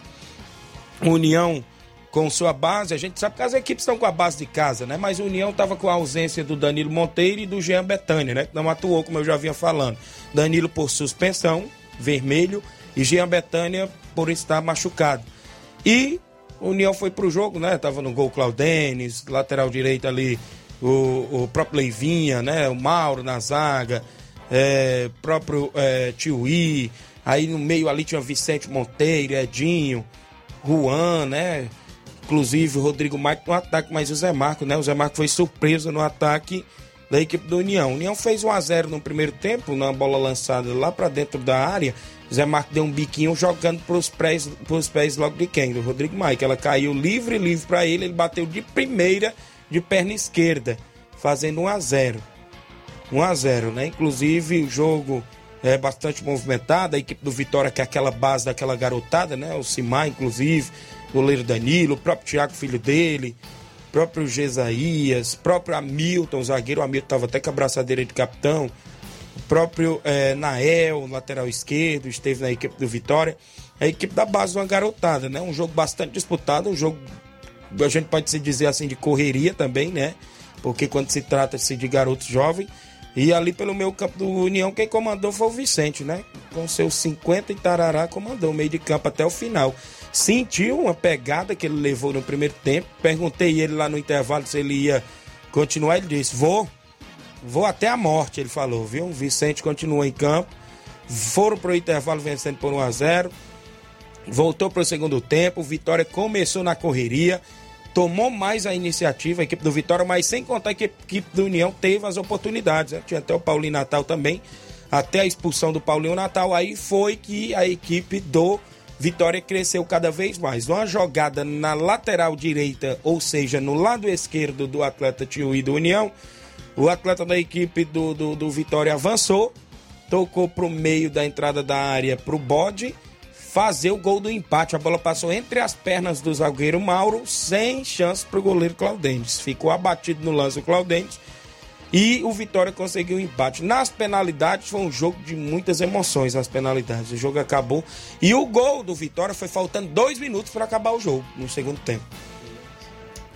União com sua base. A gente sabe que as equipes estão com a base de casa, né? Mas União estava com a ausência do Danilo Monteiro e do Jean Betânia, né? Que não atuou, como eu já vinha falando. Danilo por suspensão, vermelho, e Jean Betânia por estar machucado. E o União foi pro jogo, né? Tava no gol Claudenes, lateral direito ali, o, o próprio Leivinha, né? O Mauro na zaga, é, próprio é, Tiuí. Aí no meio ali tinha Vicente Monteiro, Edinho, Juan, né? Inclusive o Rodrigo Marques no ataque, mas o Zé Marco, né? O Zé Marco foi surpreso no ataque da equipe do União. O União fez 1 a 0 no primeiro tempo, na bola lançada lá para dentro da área. Zé Marco deu um biquinho jogando pros pés, pros pés logo de quem? Do Rodrigo Mike. Ela caiu livre, livre para ele, ele bateu de primeira de perna esquerda, fazendo 1 a 0. 1 a 0, né? Inclusive o jogo é bastante movimentado, a equipe do Vitória que é aquela base daquela garotada, né? O Simar, inclusive, goleiro Danilo, o próprio Thiago, filho dele, próprio Gesaías, próprio Hamilton, zagueiro, o Hamilton estava até com a braçadeira de capitão, o próprio é, Nael, lateral esquerdo, esteve na equipe do Vitória. A equipe da base uma garotada, né? Um jogo bastante disputado, um jogo, a gente pode se dizer assim, de correria também, né? Porque quando se trata-se de garotos jovens. E ali pelo meu campo do União, quem comandou foi o Vicente, né? Com seus 50 e tarará, comandou o meio de campo até o final. Sentiu uma pegada que ele levou no primeiro tempo. Perguntei ele lá no intervalo se ele ia continuar. Ele disse: Vou, vou até a morte. Ele falou, viu? Vicente continuou em campo. Foram para o intervalo vencendo por 1 a 0 Voltou para o segundo tempo. Vitória começou na correria. Tomou mais a iniciativa, a equipe do Vitória, mas sem contar que a equipe do União teve as oportunidades. Né? Tinha até o Paulinho Natal também. Até a expulsão do Paulinho Natal. Aí foi que a equipe do Vitória cresceu cada vez mais. Uma jogada na lateral direita, ou seja, no lado esquerdo do atleta Tio e do União. O atleta da equipe do, do, do Vitória avançou, tocou para o meio da entrada da área para o bode fazer o gol do empate. A bola passou entre as pernas do zagueiro Mauro, sem chance para o goleiro Claudentes. Ficou abatido no lance o Claudentes e o Vitória conseguiu o empate. Nas penalidades, foi um jogo de muitas emoções. As penalidades, o jogo acabou. E o gol do Vitória foi faltando dois minutos para acabar o jogo, no segundo tempo.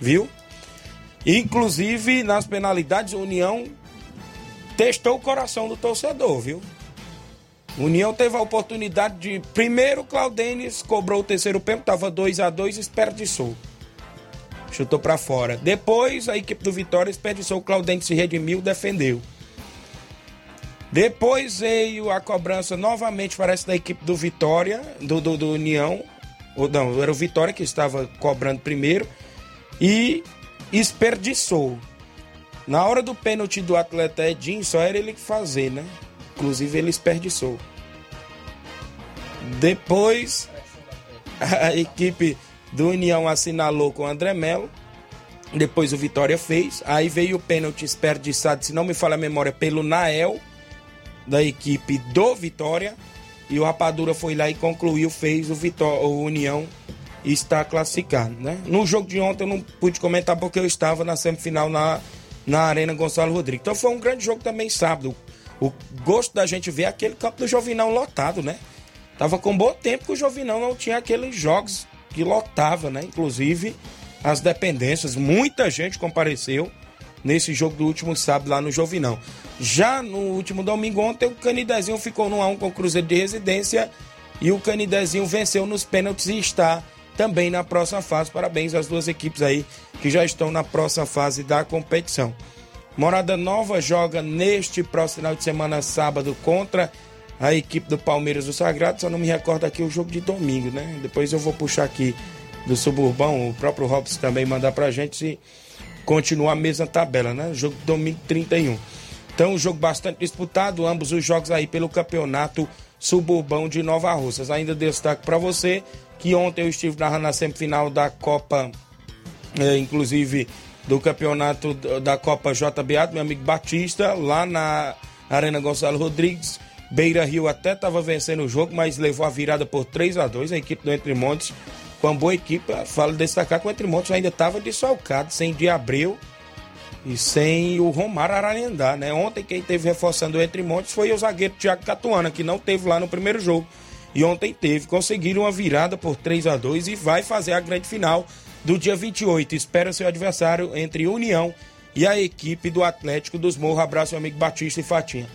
Viu? Inclusive, nas penalidades, a União testou o coração do torcedor, viu? União teve a oportunidade de. Primeiro, Claudenes cobrou o terceiro pênalti, estava 2 a 2 desperdiçou. Chutou para fora. Depois, a equipe do Vitória desperdiçou. O Claudente se redimiu, defendeu. Depois veio a cobrança novamente, parece, da equipe do Vitória, do, do, do União. Ou não, era o Vitória que estava cobrando primeiro. E desperdiçou. Na hora do pênalti do atleta Edinho, só era ele que fazer, né? Inclusive ele desperdiçou. Depois a equipe do União assinalou com o André Melo. Depois o Vitória fez. Aí veio o pênalti desperdiçado, se não me falha a memória, pelo Nael, da equipe do Vitória. E o Rapadura foi lá e concluiu, fez o, Vitória, o União está classificado. Né? No jogo de ontem eu não pude comentar porque eu estava na semifinal na, na Arena Gonçalo Rodrigues. Então foi um grande jogo também sábado. O gosto da gente ver aquele campo do Jovinão lotado, né? Tava com bom tempo que o Jovinão não tinha aqueles jogos que lotava, né? Inclusive as dependências, muita gente compareceu nesse jogo do último sábado lá no Jovinão. Já no último domingo ontem o Canidezinho ficou no a 1 com o Cruzeiro de Residência e o Canidezinho venceu nos pênaltis e está também na próxima fase. Parabéns às duas equipes aí que já estão na próxima fase da competição. Morada Nova joga neste próximo final de semana, sábado, contra a equipe do Palmeiras do Sagrado. Só não me recordo aqui o jogo de domingo, né? Depois eu vou puxar aqui do Suburbão, o próprio Robson também mandar pra gente se continuar a mesma tabela, né? Jogo de domingo 31. Então, um jogo bastante disputado, ambos os jogos aí pelo campeonato suburbão de Nova Russas. Ainda destaque para você que ontem eu estive narrando a semifinal da Copa, é, inclusive do campeonato da Copa JBA, do meu amigo Batista, lá na Arena Gonçalo Rodrigues. Beira Rio até estava vencendo o jogo, mas levou a virada por 3 a 2 A equipe do Entre Montes, com uma boa equipe. Falo destacar que o Entre Montes ainda estava desfalcado, sem de Abreu e sem o Romário Ararendá, né? Ontem quem teve reforçando o Entre Montes foi o zagueiro Thiago Catuana, que não teve lá no primeiro jogo. E ontem teve. Conseguiram uma virada por 3 a 2 e vai fazer a grande final do dia 28. Espera seu adversário entre União e a equipe do Atlético dos Morros. Abraço, meu amigo Batista e Fatinha.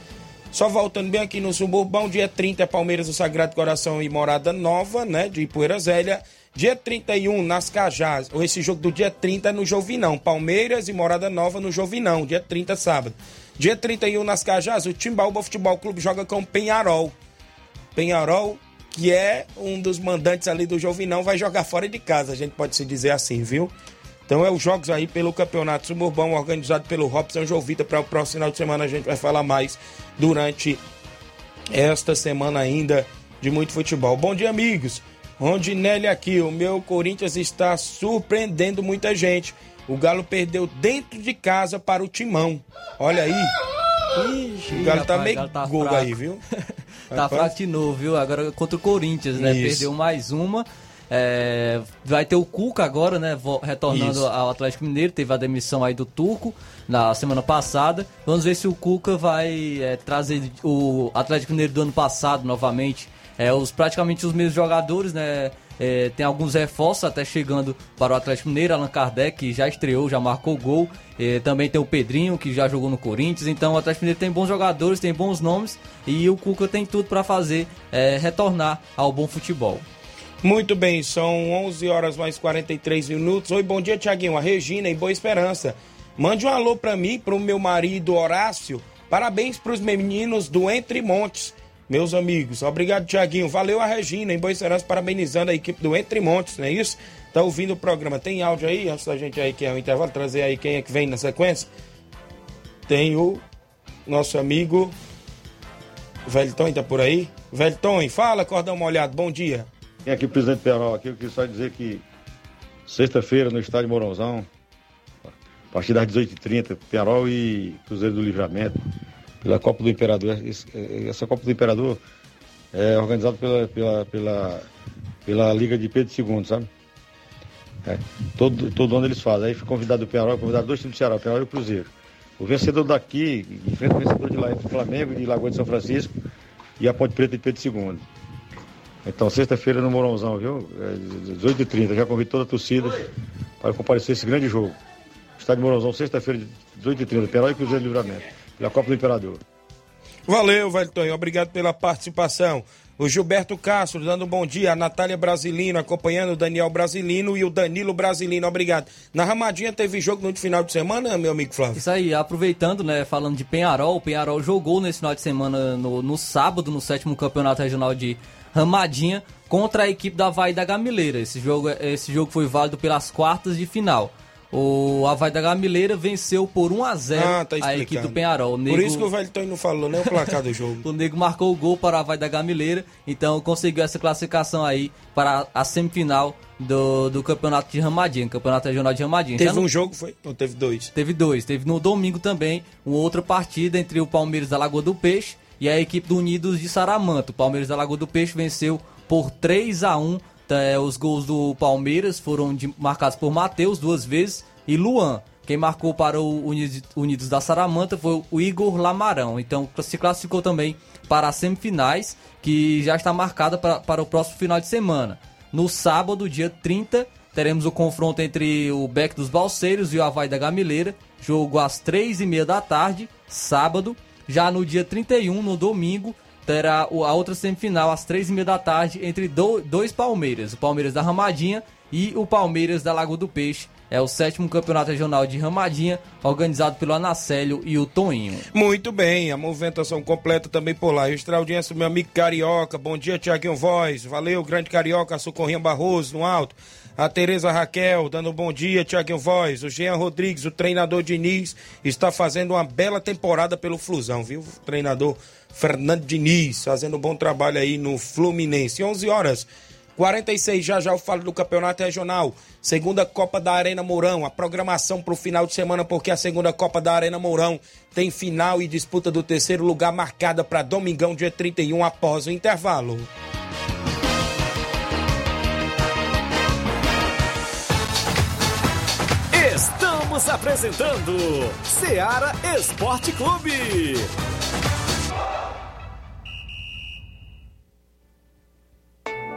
Só voltando bem aqui no Suburbão, dia 30 é Palmeiras do Sagrado Coração e Morada Nova, né, de Poeira Zélia. Dia 31 nas Cajás, ou esse jogo do dia 30 é no Jovinão. Palmeiras e Morada Nova no Jovinão, dia 30 sábado. Dia 31 nas Cajás, o Timbaúba Futebol Clube joga com Penharol. Penharol que é um dos mandantes ali do Jovinão, vai jogar fora de casa, a gente pode se dizer assim, viu? Então é os jogos aí pelo Campeonato Suburbão organizado pelo Robson Jovita para o próximo final de semana a gente vai falar mais durante esta semana ainda de muito futebol. Bom dia, amigos. Rondinelli aqui, o meu Corinthians está surpreendendo muita gente. O Galo perdeu dentro de casa para o Timão. Olha aí. Ixi, o Galo rapaz, tá meio Galo tá gol aí, viu? tá fraco de novo, viu? Agora contra o Corinthians, né? Isso. Perdeu mais uma. É, vai ter o Cuca agora, né? Retornando Isso. ao Atlético Mineiro. Teve a demissão aí do Turco na semana passada. Vamos ver se o Cuca vai é, trazer o Atlético Mineiro do ano passado novamente. É, os, praticamente os mesmos jogadores, né? É, tem alguns reforços até chegando para o Atlético Mineiro. Allan Kardec, que já estreou, já marcou gol. É, também tem o Pedrinho, que já jogou no Corinthians. Então o Atlético Mineiro tem bons jogadores, tem bons nomes. E o Cuca tem tudo para fazer é, retornar ao bom futebol. Muito bem, são 11 horas mais 43 minutos. Oi, bom dia, Tiaguinho. A Regina, em Boa Esperança. Mande um alô para mim, para o meu marido Horácio. Parabéns para os meninos do Entre Montes, meus amigos. Obrigado, Tiaguinho. Valeu a Regina, em Boa Esperança, parabenizando a equipe do Entre Montes, não é isso? Tá ouvindo o programa. Tem áudio aí, antes da gente aí, que é o intervalo, trazer aí quem é que vem na sequência? Tem o nosso amigo Velton, tá por aí? Velton, fala, cordão molhado, bom dia. Quem aqui, presidente Perol, aqui eu queria só dizer que sexta-feira no estádio Morãozão, a partir das 18h30, Perol e Cruzeiro do Livramento, pela Copa do Imperador. Essa Copa do Imperador é organizada pela, pela, pela, pela Liga de Pedro II, sabe? É, todo, todo ano eles fazem. Aí foi convidado o Penarol, convidado dois times do Ceará, o Penarol e o Cruzeiro. O vencedor daqui enfrenta o vencedor de lá, entre o Flamengo de Lagoa de São Francisco e a Ponte Preta de Pedro II. Então, sexta-feira no Morãozão, viu? É, 18h30. Já convido toda a torcida para comparecer esse grande jogo. Estádio Morãozão, sexta-feira, 18h30. Penal e Cruzeiro Livramento. Pela Copa do Imperador. Valeu, velho Tonho. Obrigado pela participação. O Gilberto Castro dando um bom dia. A Natália Brasilino acompanhando o Daniel Brasilino e o Danilo Brasilino. Obrigado. Na Ramadinha teve jogo no final de semana, meu amigo Flávio? Isso aí, aproveitando, né, falando de Penharol. O Penharol jogou nesse final de semana, no, no sábado, no sétimo campeonato regional de Ramadinha contra a equipe da Havaí da Gamileira. Esse jogo, esse jogo foi válido pelas quartas de final. O Havaí da Gamileira venceu por 1 a 0 ah, tá a equipe do Penharol. Nego... Por isso que o velho Tony não falou nem o placar do jogo. o Nego marcou o gol para o Havaí da Gamileira, então conseguiu essa classificação aí para a semifinal do, do campeonato de Ramadinha, campeonato regional de Ramadinha. Teve um jogo, foi? Ou teve dois? Teve dois. Teve no domingo também uma outra partida entre o Palmeiras da Lagoa do Peixe e a equipe do Unidos de Saramanta. O Palmeiras da Lagoa do Peixe venceu por 3 a 1 é, Os gols do Palmeiras foram de, marcados por Matheus duas vezes e Luan. Quem marcou para o Unidos da Saramanta foi o Igor Lamarão. Então se classificou também para as semifinais, que já está marcada para, para o próximo final de semana. No sábado, dia 30, teremos o confronto entre o Beck dos Balseiros e o Havaí da Gamileira. Jogo às três e meia da tarde, sábado. Já no dia 31, no domingo, terá a outra semifinal às três e meia da tarde entre dois Palmeiras, o Palmeiras da Ramadinha e o Palmeiras da Lagoa do Peixe. É o sétimo campeonato regional de Ramadinha, organizado pelo Anacélio e o Toninho. Muito bem, a movimentação completa também por lá. Extra audiência, meu amigo Carioca. Bom dia, Tiaguinho Voz. Valeu, grande Carioca, Socorrinha Barroso no alto a Tereza Raquel, dando um bom dia, Tiaguinho Voz, o Jean Rodrigues, o treinador Diniz, está fazendo uma bela temporada pelo Flusão, viu? Treinador Fernando Diniz, fazendo um bom trabalho aí no Fluminense. 11 horas 46, já já eu falo do campeonato regional. Segunda Copa da Arena Mourão. A programação para o final de semana, porque a segunda Copa da Arena Mourão tem final e disputa do terceiro lugar marcada para domingão, dia 31, após o intervalo. Estamos apresentando Seara Esporte Clube.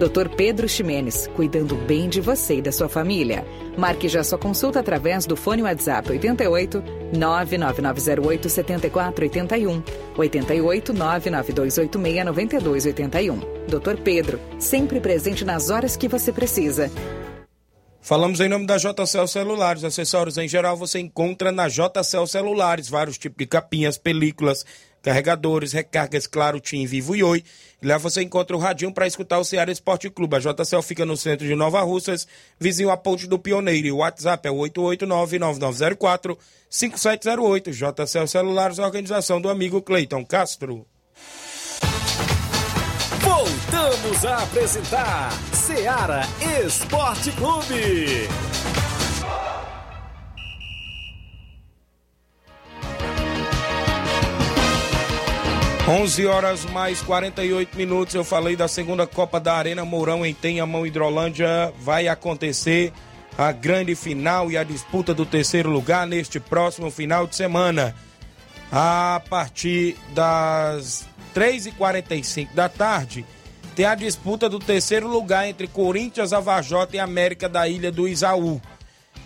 Dr. Pedro Ximenes, cuidando bem de você e da sua família. Marque já sua consulta através do fone WhatsApp 88 99908 7481, 88 99286 9281. Dr. Pedro, sempre presente nas horas que você precisa. Falamos em nome da JCL Celulares. Acessórios em geral você encontra na JCL Celulares. Vários tipos de capinhas, películas, carregadores, recargas, claro, Tim, Vivo e Oi. Lá você encontra o radinho para escutar o Ceará Esporte Clube. A JCL fica no centro de Nova Russas, vizinho à Ponte do Pioneiro. E o WhatsApp é 889-9904-5708. JCL Celulares, organização do amigo Cleiton Castro. Voltamos a apresentar Seara Esporte Clube. 11 horas mais 48 minutos. Eu falei da segunda Copa da Arena Mourão em Tenhamão, Hidrolândia. Vai acontecer a grande final e a disputa do terceiro lugar neste próximo final de semana. A partir das 3h45 da tarde, tem a disputa do terceiro lugar entre Corinthians, Avajota e América da Ilha do Isaú.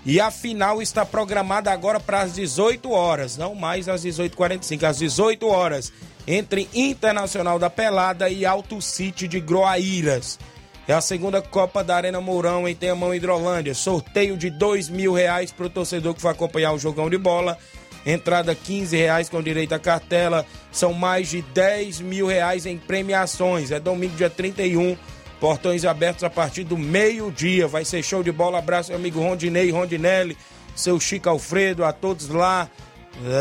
E a final está programada agora para as 18 horas, não mais às 18h45, às 18 horas entre Internacional da Pelada e Alto City de Groaíras. É a segunda Copa da Arena Mourão em Teamão Hidrolândia. Sorteio de dois mil reais para o torcedor que vai acompanhar o jogão de bola. Entrada 15 reais com direito à cartela. São mais de 10 mil reais em premiações. É domingo, dia 31. Portões abertos a partir do meio-dia. Vai ser show de bola. Abraço, meu amigo Rondinei, Rondinelli, seu Chico Alfredo, a todos lá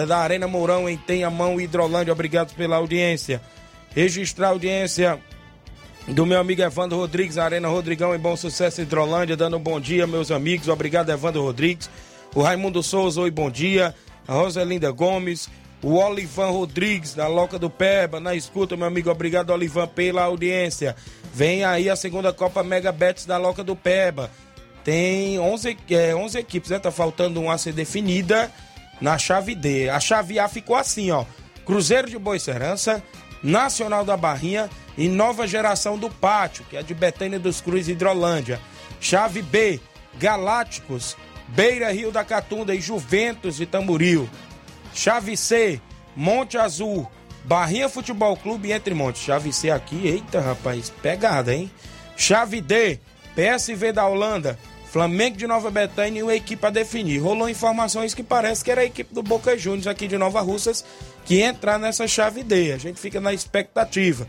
da Arena Mourão em Tenhamão, Hidrolândia. Obrigado pela audiência. Registrar a audiência do meu amigo Evandro Rodrigues, Arena Rodrigão em Bom Sucesso Hidrolândia, dando um bom dia, meus amigos. Obrigado, Evandro Rodrigues. O Raimundo Souza, oi, bom dia. A Roselinda Gomes, o Olivan Rodrigues, da Loca do Peba, na escuta, meu amigo. Obrigado, Olivan, pela audiência. Vem aí a segunda Copa Mega Bets da Loca do Peba. Tem 11, é, 11 equipes, né? Tá faltando uma a ser definida na chave D. A chave A ficou assim, ó. Cruzeiro de Boicerança, Nacional da Barrinha e Nova Geração do Pátio, que é de Betânia dos Cruz Hidrolândia. Chave B, Galácticos, Beira Rio da Catunda e Juventus de Tamboril. Chave C, Monte Azul, Barrinha Futebol Clube e Entre Montes. Chave C aqui, eita rapaz, pegada, hein? Chave D, PSV da Holanda, Flamengo de Nova Betânia e uma equipe a definir. Rolou informações que parece que era a equipe do Boca Juniors aqui de Nova Russas que ia entrar nessa chave D. A gente fica na expectativa.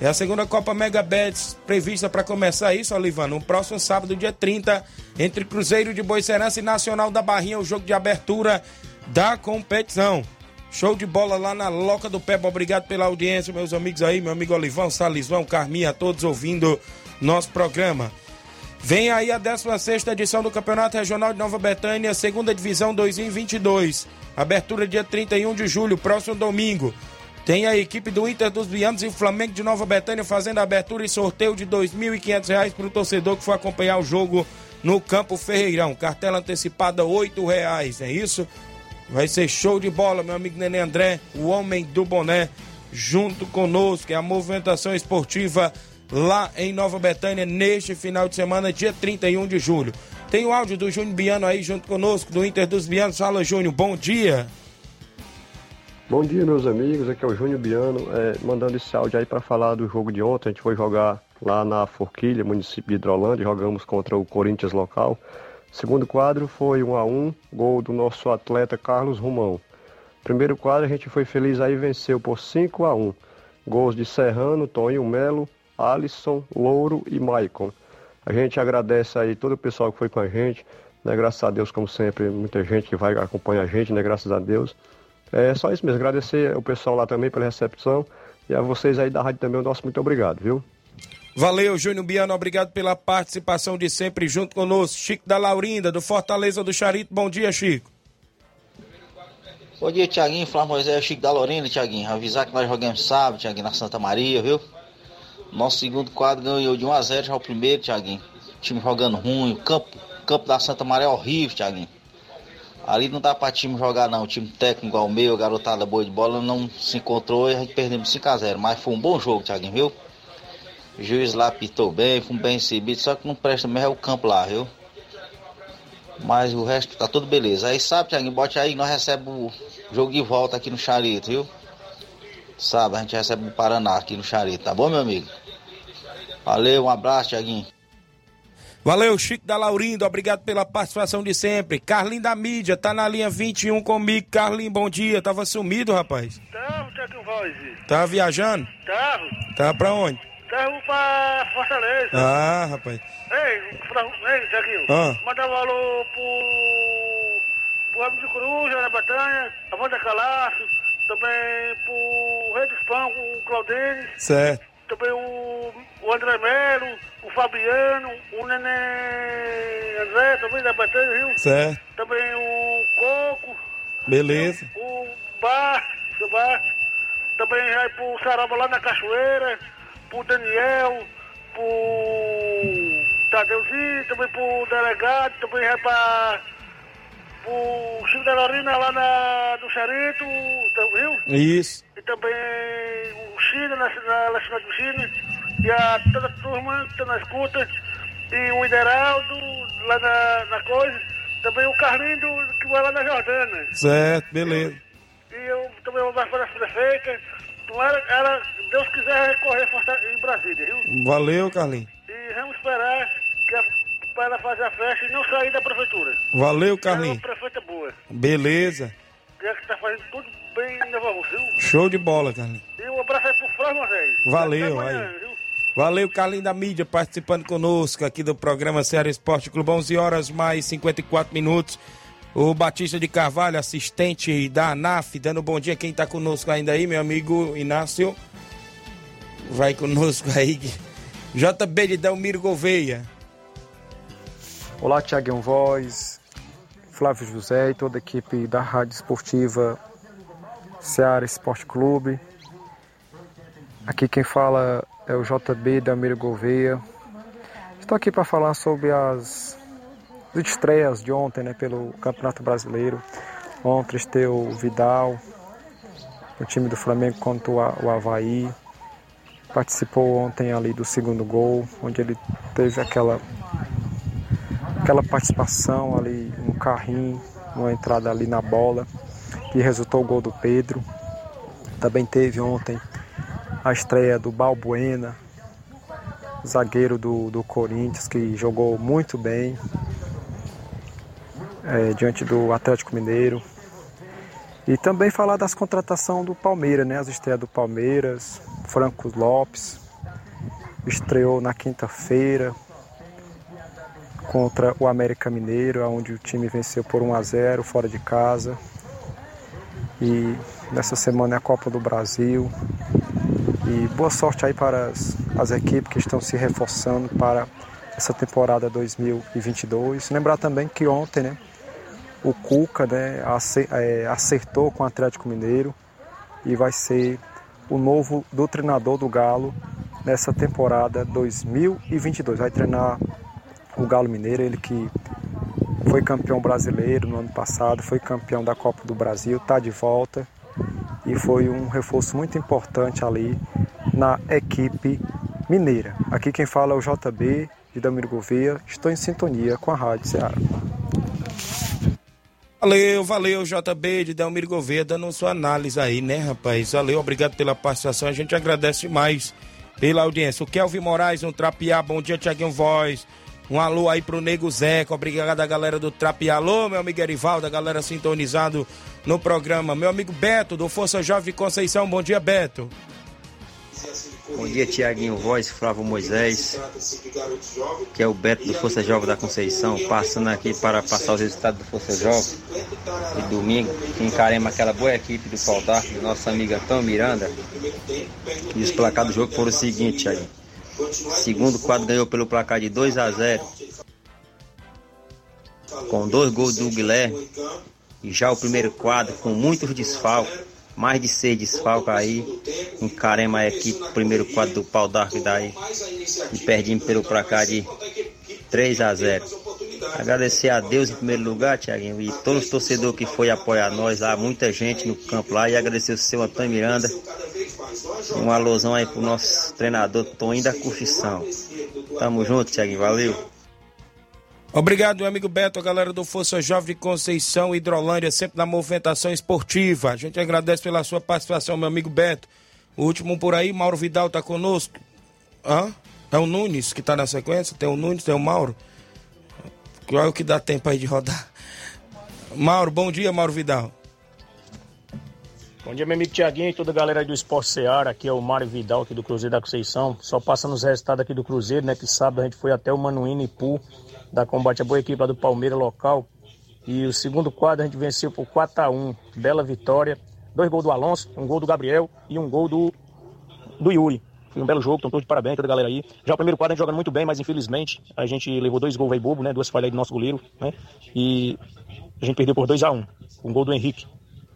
É a segunda Copa Mega Bets prevista para começar isso, Olivano, no próximo sábado, dia 30, entre Cruzeiro de Boicerança e Nacional da Barrinha, o jogo de abertura da competição. Show de bola lá na Loca do Peba. Obrigado pela audiência, meus amigos aí, meu amigo Olivão, Salizão, Carminha, todos ouvindo nosso programa. Vem aí a 16 edição do Campeonato Regional de Nova Betânia, segunda divisão 2022. Abertura dia 31 de julho, próximo domingo. Tem a equipe do Inter dos Bianos e o Flamengo de Nova Betânia fazendo a abertura e sorteio de R$ 2.500 para o torcedor que for acompanhar o jogo no Campo Ferreirão. Cartela antecipada R$ reais, é isso? Vai ser show de bola, meu amigo Nenê André, o homem do boné, junto conosco. É a movimentação esportiva lá em Nova Betânia neste final de semana, dia 31 de julho. Tem o áudio do Júnior Biano aí junto conosco, do Inter dos Bianos. Fala, Júnior, bom dia. Bom dia, meus amigos. Aqui é o Júnior Biano, é, mandando esse áudio aí para falar do jogo de ontem. A gente foi jogar lá na Forquilha, município de Hidrolândia. Jogamos contra o Corinthians local. Segundo quadro foi 1 a 1 gol do nosso atleta Carlos Romão. Primeiro quadro a gente foi feliz aí venceu por 5 a 1 Gols de Serrano, Tonho Melo, Alisson, Louro e Maicon. A gente agradece aí todo o pessoal que foi com a gente, né? Graças a Deus, como sempre, muita gente que vai acompanhar a gente, né? Graças a Deus. É só isso mesmo, agradecer o pessoal lá também pela recepção e a vocês aí da rádio também, o nosso muito obrigado, viu? Valeu, Júnior Biano, obrigado pela participação de sempre junto conosco. Chico da Laurinda, do Fortaleza do Charito, bom dia, Chico. Bom dia, Tiaguinho, Flávio Moisés, Chico da Laurinda, Tiaguinho. Avisar que nós jogamos sábado, Tiaguinho, na Santa Maria, viu? Nosso segundo quadro ganhou de 1 a 0 já o primeiro, Thiaguinho. time jogando ruim, o campo, campo da Santa Maria é horrível, Thiaguinho. Ali não dá pra time jogar não, o time técnico igual o meu, garotada boa de bola, não se encontrou e a gente perdemos 5 a 0 Mas foi um bom jogo, Thiaguinho, viu? Juiz lá apitou bem, fomos bem recebidos, só que não presta mesmo é o campo lá, viu? Mas o resto tá tudo beleza. Aí sabe, Thiaguinho, bote aí, nós recebemos o jogo de volta aqui no Charito, viu? Sabe, a gente recebe o Paraná aqui no Charito, tá bom, meu amigo? Valeu, um abraço, Thiaguinho. Valeu, Chico da Laurindo, obrigado pela participação de sempre. Carlinho da mídia, tá na linha 21 comigo. Carlinho, bom dia. Tava sumido, rapaz? Tava, Tiaguinho Voz. Tava viajando? Tava. Tava pra onde? Tava pra Fortaleza. Ah, rapaz. Ei, pra, ei, Tiaguinho. Ah. Manda um alô pro. pro Ramo de Coruja, na Batanha, a Wanda Calaço, também pro Rei dos Pão, o Claudênis. Certo. Também o, o André Melo, o Fabiano, o Nenê André, também da Batanha, viu? Certo. Também o Coco, Beleza. o Bar, o Bar. Também vai pro Saraba lá na Cachoeira, pro Daniel, pro Tadeuzinho, também pro delegado, também vai pra pro Chico da Lorina lá na, no Charito, tá, viu? Isso. E também o China, na, na lanchonete do China, e a toda a turma que tá na escuta, e o Ideraldo lá na, na coisa, também o Carlinho do- que vai lá na Jordana. Certo, beleza. E eu também vou para a prefeita. Então ela, Deus quiser, recorrer em Brasília, viu? Valeu, Carlinho. E vamos esperar que a, para ela fazer a festa e não sair da prefeitura. Valeu, Ela é Carlinho. uma prefeita boa. Beleza. Que é que está fazendo tudo bem em Nova viu? Show de bola, Carlinho. E um abraço aí pro Flávio Moisés. Valeu, amanhã, aí. viu? Valeu, Carlinho da mídia, participando conosco aqui do programa Ceará Esporte Clube. 11 horas mais 54 minutos. O Batista de Carvalho, assistente da ANAF, dando bom dia. Quem tá conosco ainda aí, meu amigo Inácio. Vai conosco aí. JB de Delmiro Gouveia. Olá, Tiaguinho Voz, Flávio José e toda a equipe da Rádio Esportiva Seara Esporte Clube. Aqui quem fala é o JB da Gouveia. Estou aqui para falar sobre as estreias de ontem né, pelo Campeonato Brasileiro. Ontem esteve o Vidal, o time do Flamengo contra o Havaí. Participou ontem ali do segundo gol, onde ele teve aquela aquela participação ali no carrinho, uma entrada ali na bola, que resultou o gol do Pedro. Também teve ontem a estreia do Balbuena, zagueiro do, do Corinthians, que jogou muito bem é, diante do Atlético Mineiro. E também falar das contratações do Palmeiras, né? As estreias do Palmeiras, Franco Lopes, estreou na quinta-feira, contra o América Mineiro, onde o time venceu por 1 a 0 fora de casa. E nessa semana é a Copa do Brasil. E boa sorte aí para as, as equipes que estão se reforçando para essa temporada 2022. Lembrar também que ontem, né, o Cuca, né, é, acertou com o Atlético Mineiro e vai ser o novo doutrinador do Galo nessa temporada 2022. Vai treinar o Galo Mineiro, ele que foi campeão brasileiro no ano passado, foi campeão da Copa do Brasil, está de volta e foi um reforço muito importante ali na equipe mineira. Aqui quem fala é o JB de Damiro Gouveia, estou em sintonia com a Rádio Ceará. Valeu, valeu, JB de Delmiro Gouveia, dando sua análise aí, né, rapaz? Valeu, obrigado pela participação. A gente agradece demais pela audiência. O Kelvin Moraes, um trapear, bom dia, Tiaguinho Voz. Um alô aí pro Nego Zeca, obrigado a galera do Trapear. Alô, meu amigo Erivaldo, a galera sintonizado no programa. Meu amigo Beto, do Força Jovem Conceição, bom dia, Beto. Bom dia, Tiaguinho Voz, Flávio Moisés, que é o Beto do Força Jovem da Conceição, passando aqui para passar os resultados do Força Jovem de domingo, encaremos aquela boa equipe do Pau d'Arco, do nosso amigo Antão Miranda. E os placados do jogo foram o seguinte, Tiaguinho. Segundo quadro ganhou pelo placar de 2 a 0 com dois gols do Guilherme. E já o primeiro quadro com muitos desfalques, mais de seis desfalques aí. Encaremos a equipe, primeiro quadro do pau d'arco daí. E perdemos pelo placar de 3 a 0 Agradecer a Deus em primeiro lugar, Tiaguinho, e todos os torcedores que foi apoiar nós lá, muita gente no campo lá, e agradecer o seu Antônio Miranda, Um alusão aí pro nosso treinador Toninho da Curtição. Tamo junto, Thiago, valeu. Obrigado, meu amigo Beto, a galera do Força Jovem de Conceição, Hidrolândia, sempre na movimentação esportiva. A gente agradece pela sua participação, meu amigo Beto. O último por aí, Mauro Vidal tá conosco. Hã? É o Nunes que tá na sequência? Tem o Nunes, tem o Mauro. Qual é o que dá tempo aí de rodar? Mauro, bom dia, Mauro Vidal. Bom dia, meu amigo Tiaguinho e toda a galera do Esporte Seara. Aqui é o Mário Vidal, aqui do Cruzeiro da Conceição. Só passando os resultados aqui do Cruzeiro, né? Que sábado a gente foi até o Manuíno e Pu, da combate a boa equipe lá do Palmeiras local. E o segundo quadro a gente venceu por 4x1. Bela vitória. Dois gols do Alonso, um gol do Gabriel e um gol do, do Yuri. Foi um belo jogo, então todos de parabéns, toda a galera aí. Já o primeiro quadro a gente jogando muito bem, mas infelizmente a gente levou dois gols aí bobo, né? Duas falhas aí do nosso goleiro, né? E a gente perdeu por 2 a 1 um, um gol do Henrique.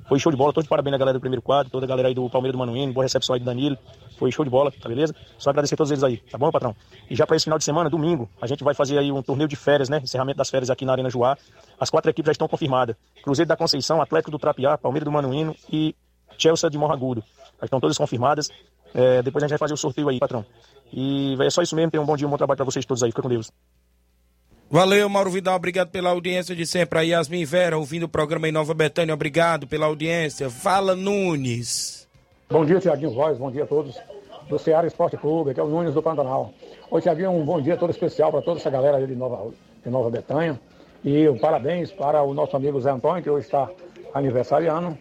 Foi show de bola, todos de parabéns na galera do primeiro quadro, toda a galera aí do Palmeiras do Manuíno, boa recepção aí do Danilo. Foi show de bola, tá beleza? Só agradecer a todos eles aí, tá bom, patrão? E já para esse final de semana, domingo, a gente vai fazer aí um torneio de férias, né? Encerramento das férias aqui na Arena Joá. As quatro equipes já estão confirmadas. Cruzeiro da Conceição, Atlético do Trapiá, Palmeiras do Manuíno e Chelsea de Morro Agudo. Já estão todas confirmadas. É, depois a gente vai fazer o sorteio aí, patrão. E é só isso mesmo. Tenham um bom dia, um bom trabalho para vocês todos aí. Fica com Deus. Valeu, Mauro Vidal, obrigado pela audiência de sempre. A Yasmin Vera, ouvindo o programa em Nova Betânia, obrigado pela audiência. Fala, Nunes. Bom dia, Tiaguinho Voz, bom dia a todos do Ceará Esporte Clube, que é o Nunes do Pantanal. Oi, Tiaguinho, um bom dia todo especial para toda essa galera aí de Nova, de Nova Betânia. E um parabéns para o nosso amigo Zé Antônio, que hoje está aniversariando.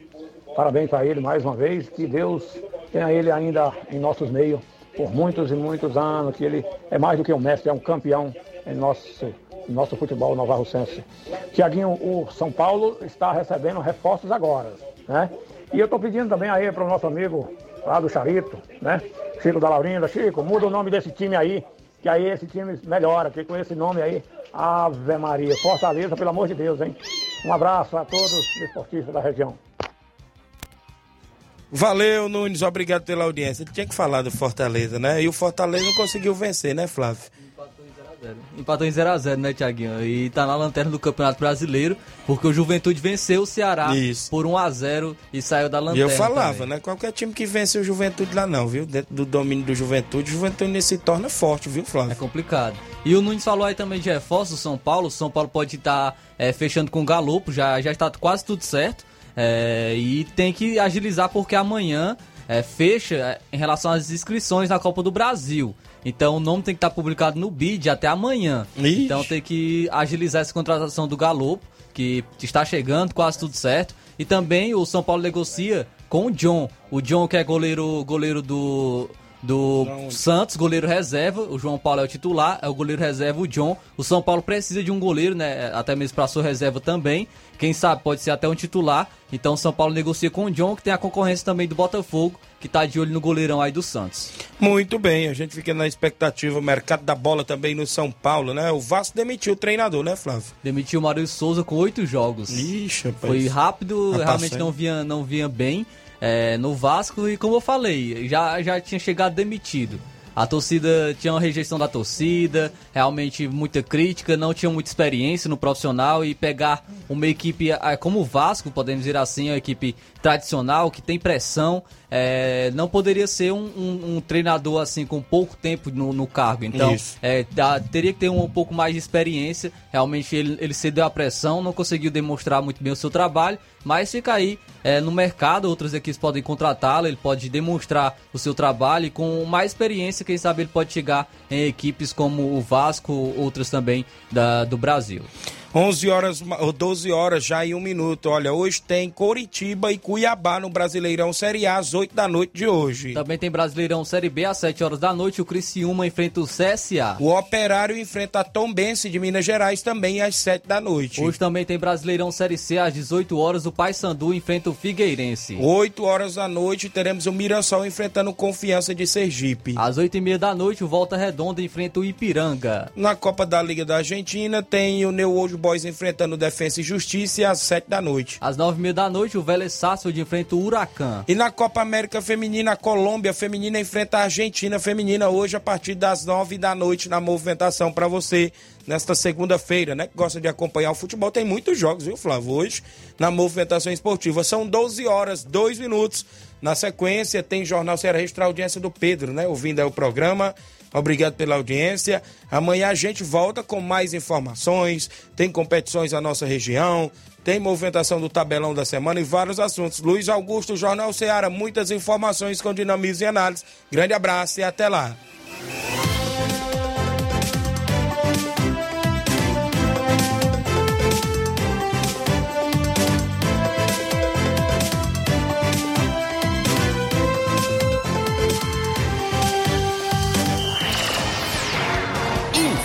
Parabéns para ele mais uma vez, que Deus tenha ele ainda em nossos meios por muitos e muitos anos, que ele é mais do que um mestre, é um campeão em nosso nosso futebol novarrocense. Tiaguinho, o São Paulo está recebendo reforços agora, né? E eu estou pedindo também aí para o nosso amigo lá do Charito, né? Chico da Laurinda, Chico, muda o nome desse time aí, que aí esse time melhora, que com esse nome aí, Ave Maria, Fortaleza, pelo amor de Deus, hein? Um abraço a todos os esportistas da região. Valeu, Nunes, obrigado pela audiência. Tinha que falar do Fortaleza, né? E o Fortaleza não conseguiu vencer, né, Flávio? Empatou em 0x0, né, Tiaguinho? E tá na lanterna do Campeonato Brasileiro, porque o Juventude venceu o Ceará Isso. por 1x0 e saiu da E lanterna. eu falava, também. né? Qualquer time que vence o Juventude lá não, viu? Dentro do domínio do Juventude, o Juventude se torna forte, viu, Flávio? É complicado. E o Nunes falou aí também de reforço São Paulo. O São Paulo pode estar é, fechando com o Galopo, já, já está quase tudo certo. É, e tem que agilizar porque amanhã é, fecha é, em relação às inscrições na Copa do Brasil. Então o nome tem que estar publicado no BID até amanhã. Ixi. Então tem que agilizar essa contratação do Galopo, que está chegando, quase tudo certo. E também o São Paulo negocia com o John. O John que é goleiro, goleiro do, do Santos, goleiro reserva. O João Paulo é o titular, é o goleiro reserva, o John. O São Paulo precisa de um goleiro, né? Até mesmo para sua reserva também. Quem sabe pode ser até um titular. Então o São Paulo negocia com o John, que tem a concorrência também do Botafogo, que tá de olho no goleirão aí do Santos. Muito bem, a gente fica na expectativa. O mercado da bola também no São Paulo, né? O Vasco demitiu o treinador, né, Flávio? Demitiu o Mário Souza com oito jogos. Ixi, rapaz. Foi rápido, realmente não vinha, não vinha bem é, no Vasco e como eu falei, já, já tinha chegado demitido. A torcida tinha uma rejeição da torcida, realmente muita crítica, não tinha muita experiência no profissional e pegar uma equipe ah, como o Vasco, podemos dizer assim, uma equipe tradicional que tem pressão, é, não poderia ser um, um- um treinador assim com pouco tempo no, no cargo. Então, é, dá- teria que ter um, pouco mais de experiência. Realmente ele, ele cedeu a pressão, não conseguiu demonstrar muito bem o seu trabalho, mas fica aí é, no mercado, outras equipes podem contratá-lo, ele pode demonstrar o seu trabalho e com mais experiência, quem sabe ele pode chegar em equipes como o Vasco, outras também da, do Brasil. 11 horas ou 12 horas já em um minuto. Olha, hoje tem Coritiba e Cuiabá no Brasileirão Série A às 8 da noite de hoje. Também tem Brasileirão Série B às 7 horas da noite, o Criciúma enfrenta o CSA. O Operário enfrenta a Tombense de Minas Gerais também às 7 da noite. Hoje também tem Brasileirão Série C às 18 horas, o Paysandu enfrenta o Figueirense. 8 horas da noite teremos o Mirassol enfrentando o Confiança de Sergipe. Às 8 e meia da noite, o Volta Redonda enfrenta o Ipiranga. Na Copa da Liga da Argentina tem o New Old Boys enfrentando o Defensa e Justiça às 7 da noite. Às 9 e meia da noite, o Vélez Sarsfield enfrenta o Huracan. E na Copa América Feminina, a Colômbia Feminina enfrenta a Argentina Feminina hoje a partir das 9 da noite na movimentação para você nesta segunda-feira, né? Que gosta de acompanhar o futebol. Tem muitos jogos, viu, Flávio? Hoje na movimentação esportiva. São 12 horas, 2 minutos. Na sequência, tem Jornal Ceará Registrar a audiência do Pedro, né? Ouvindo aí o programa. Obrigado pela audiência. Amanhã a gente volta com mais informações. Tem competições na nossa região. Tem movimentação do tabelão da semana e vários assuntos. Luiz Augusto, Jornal Ceará, muitas informações com dinamismo e análise. Grande abraço e até lá.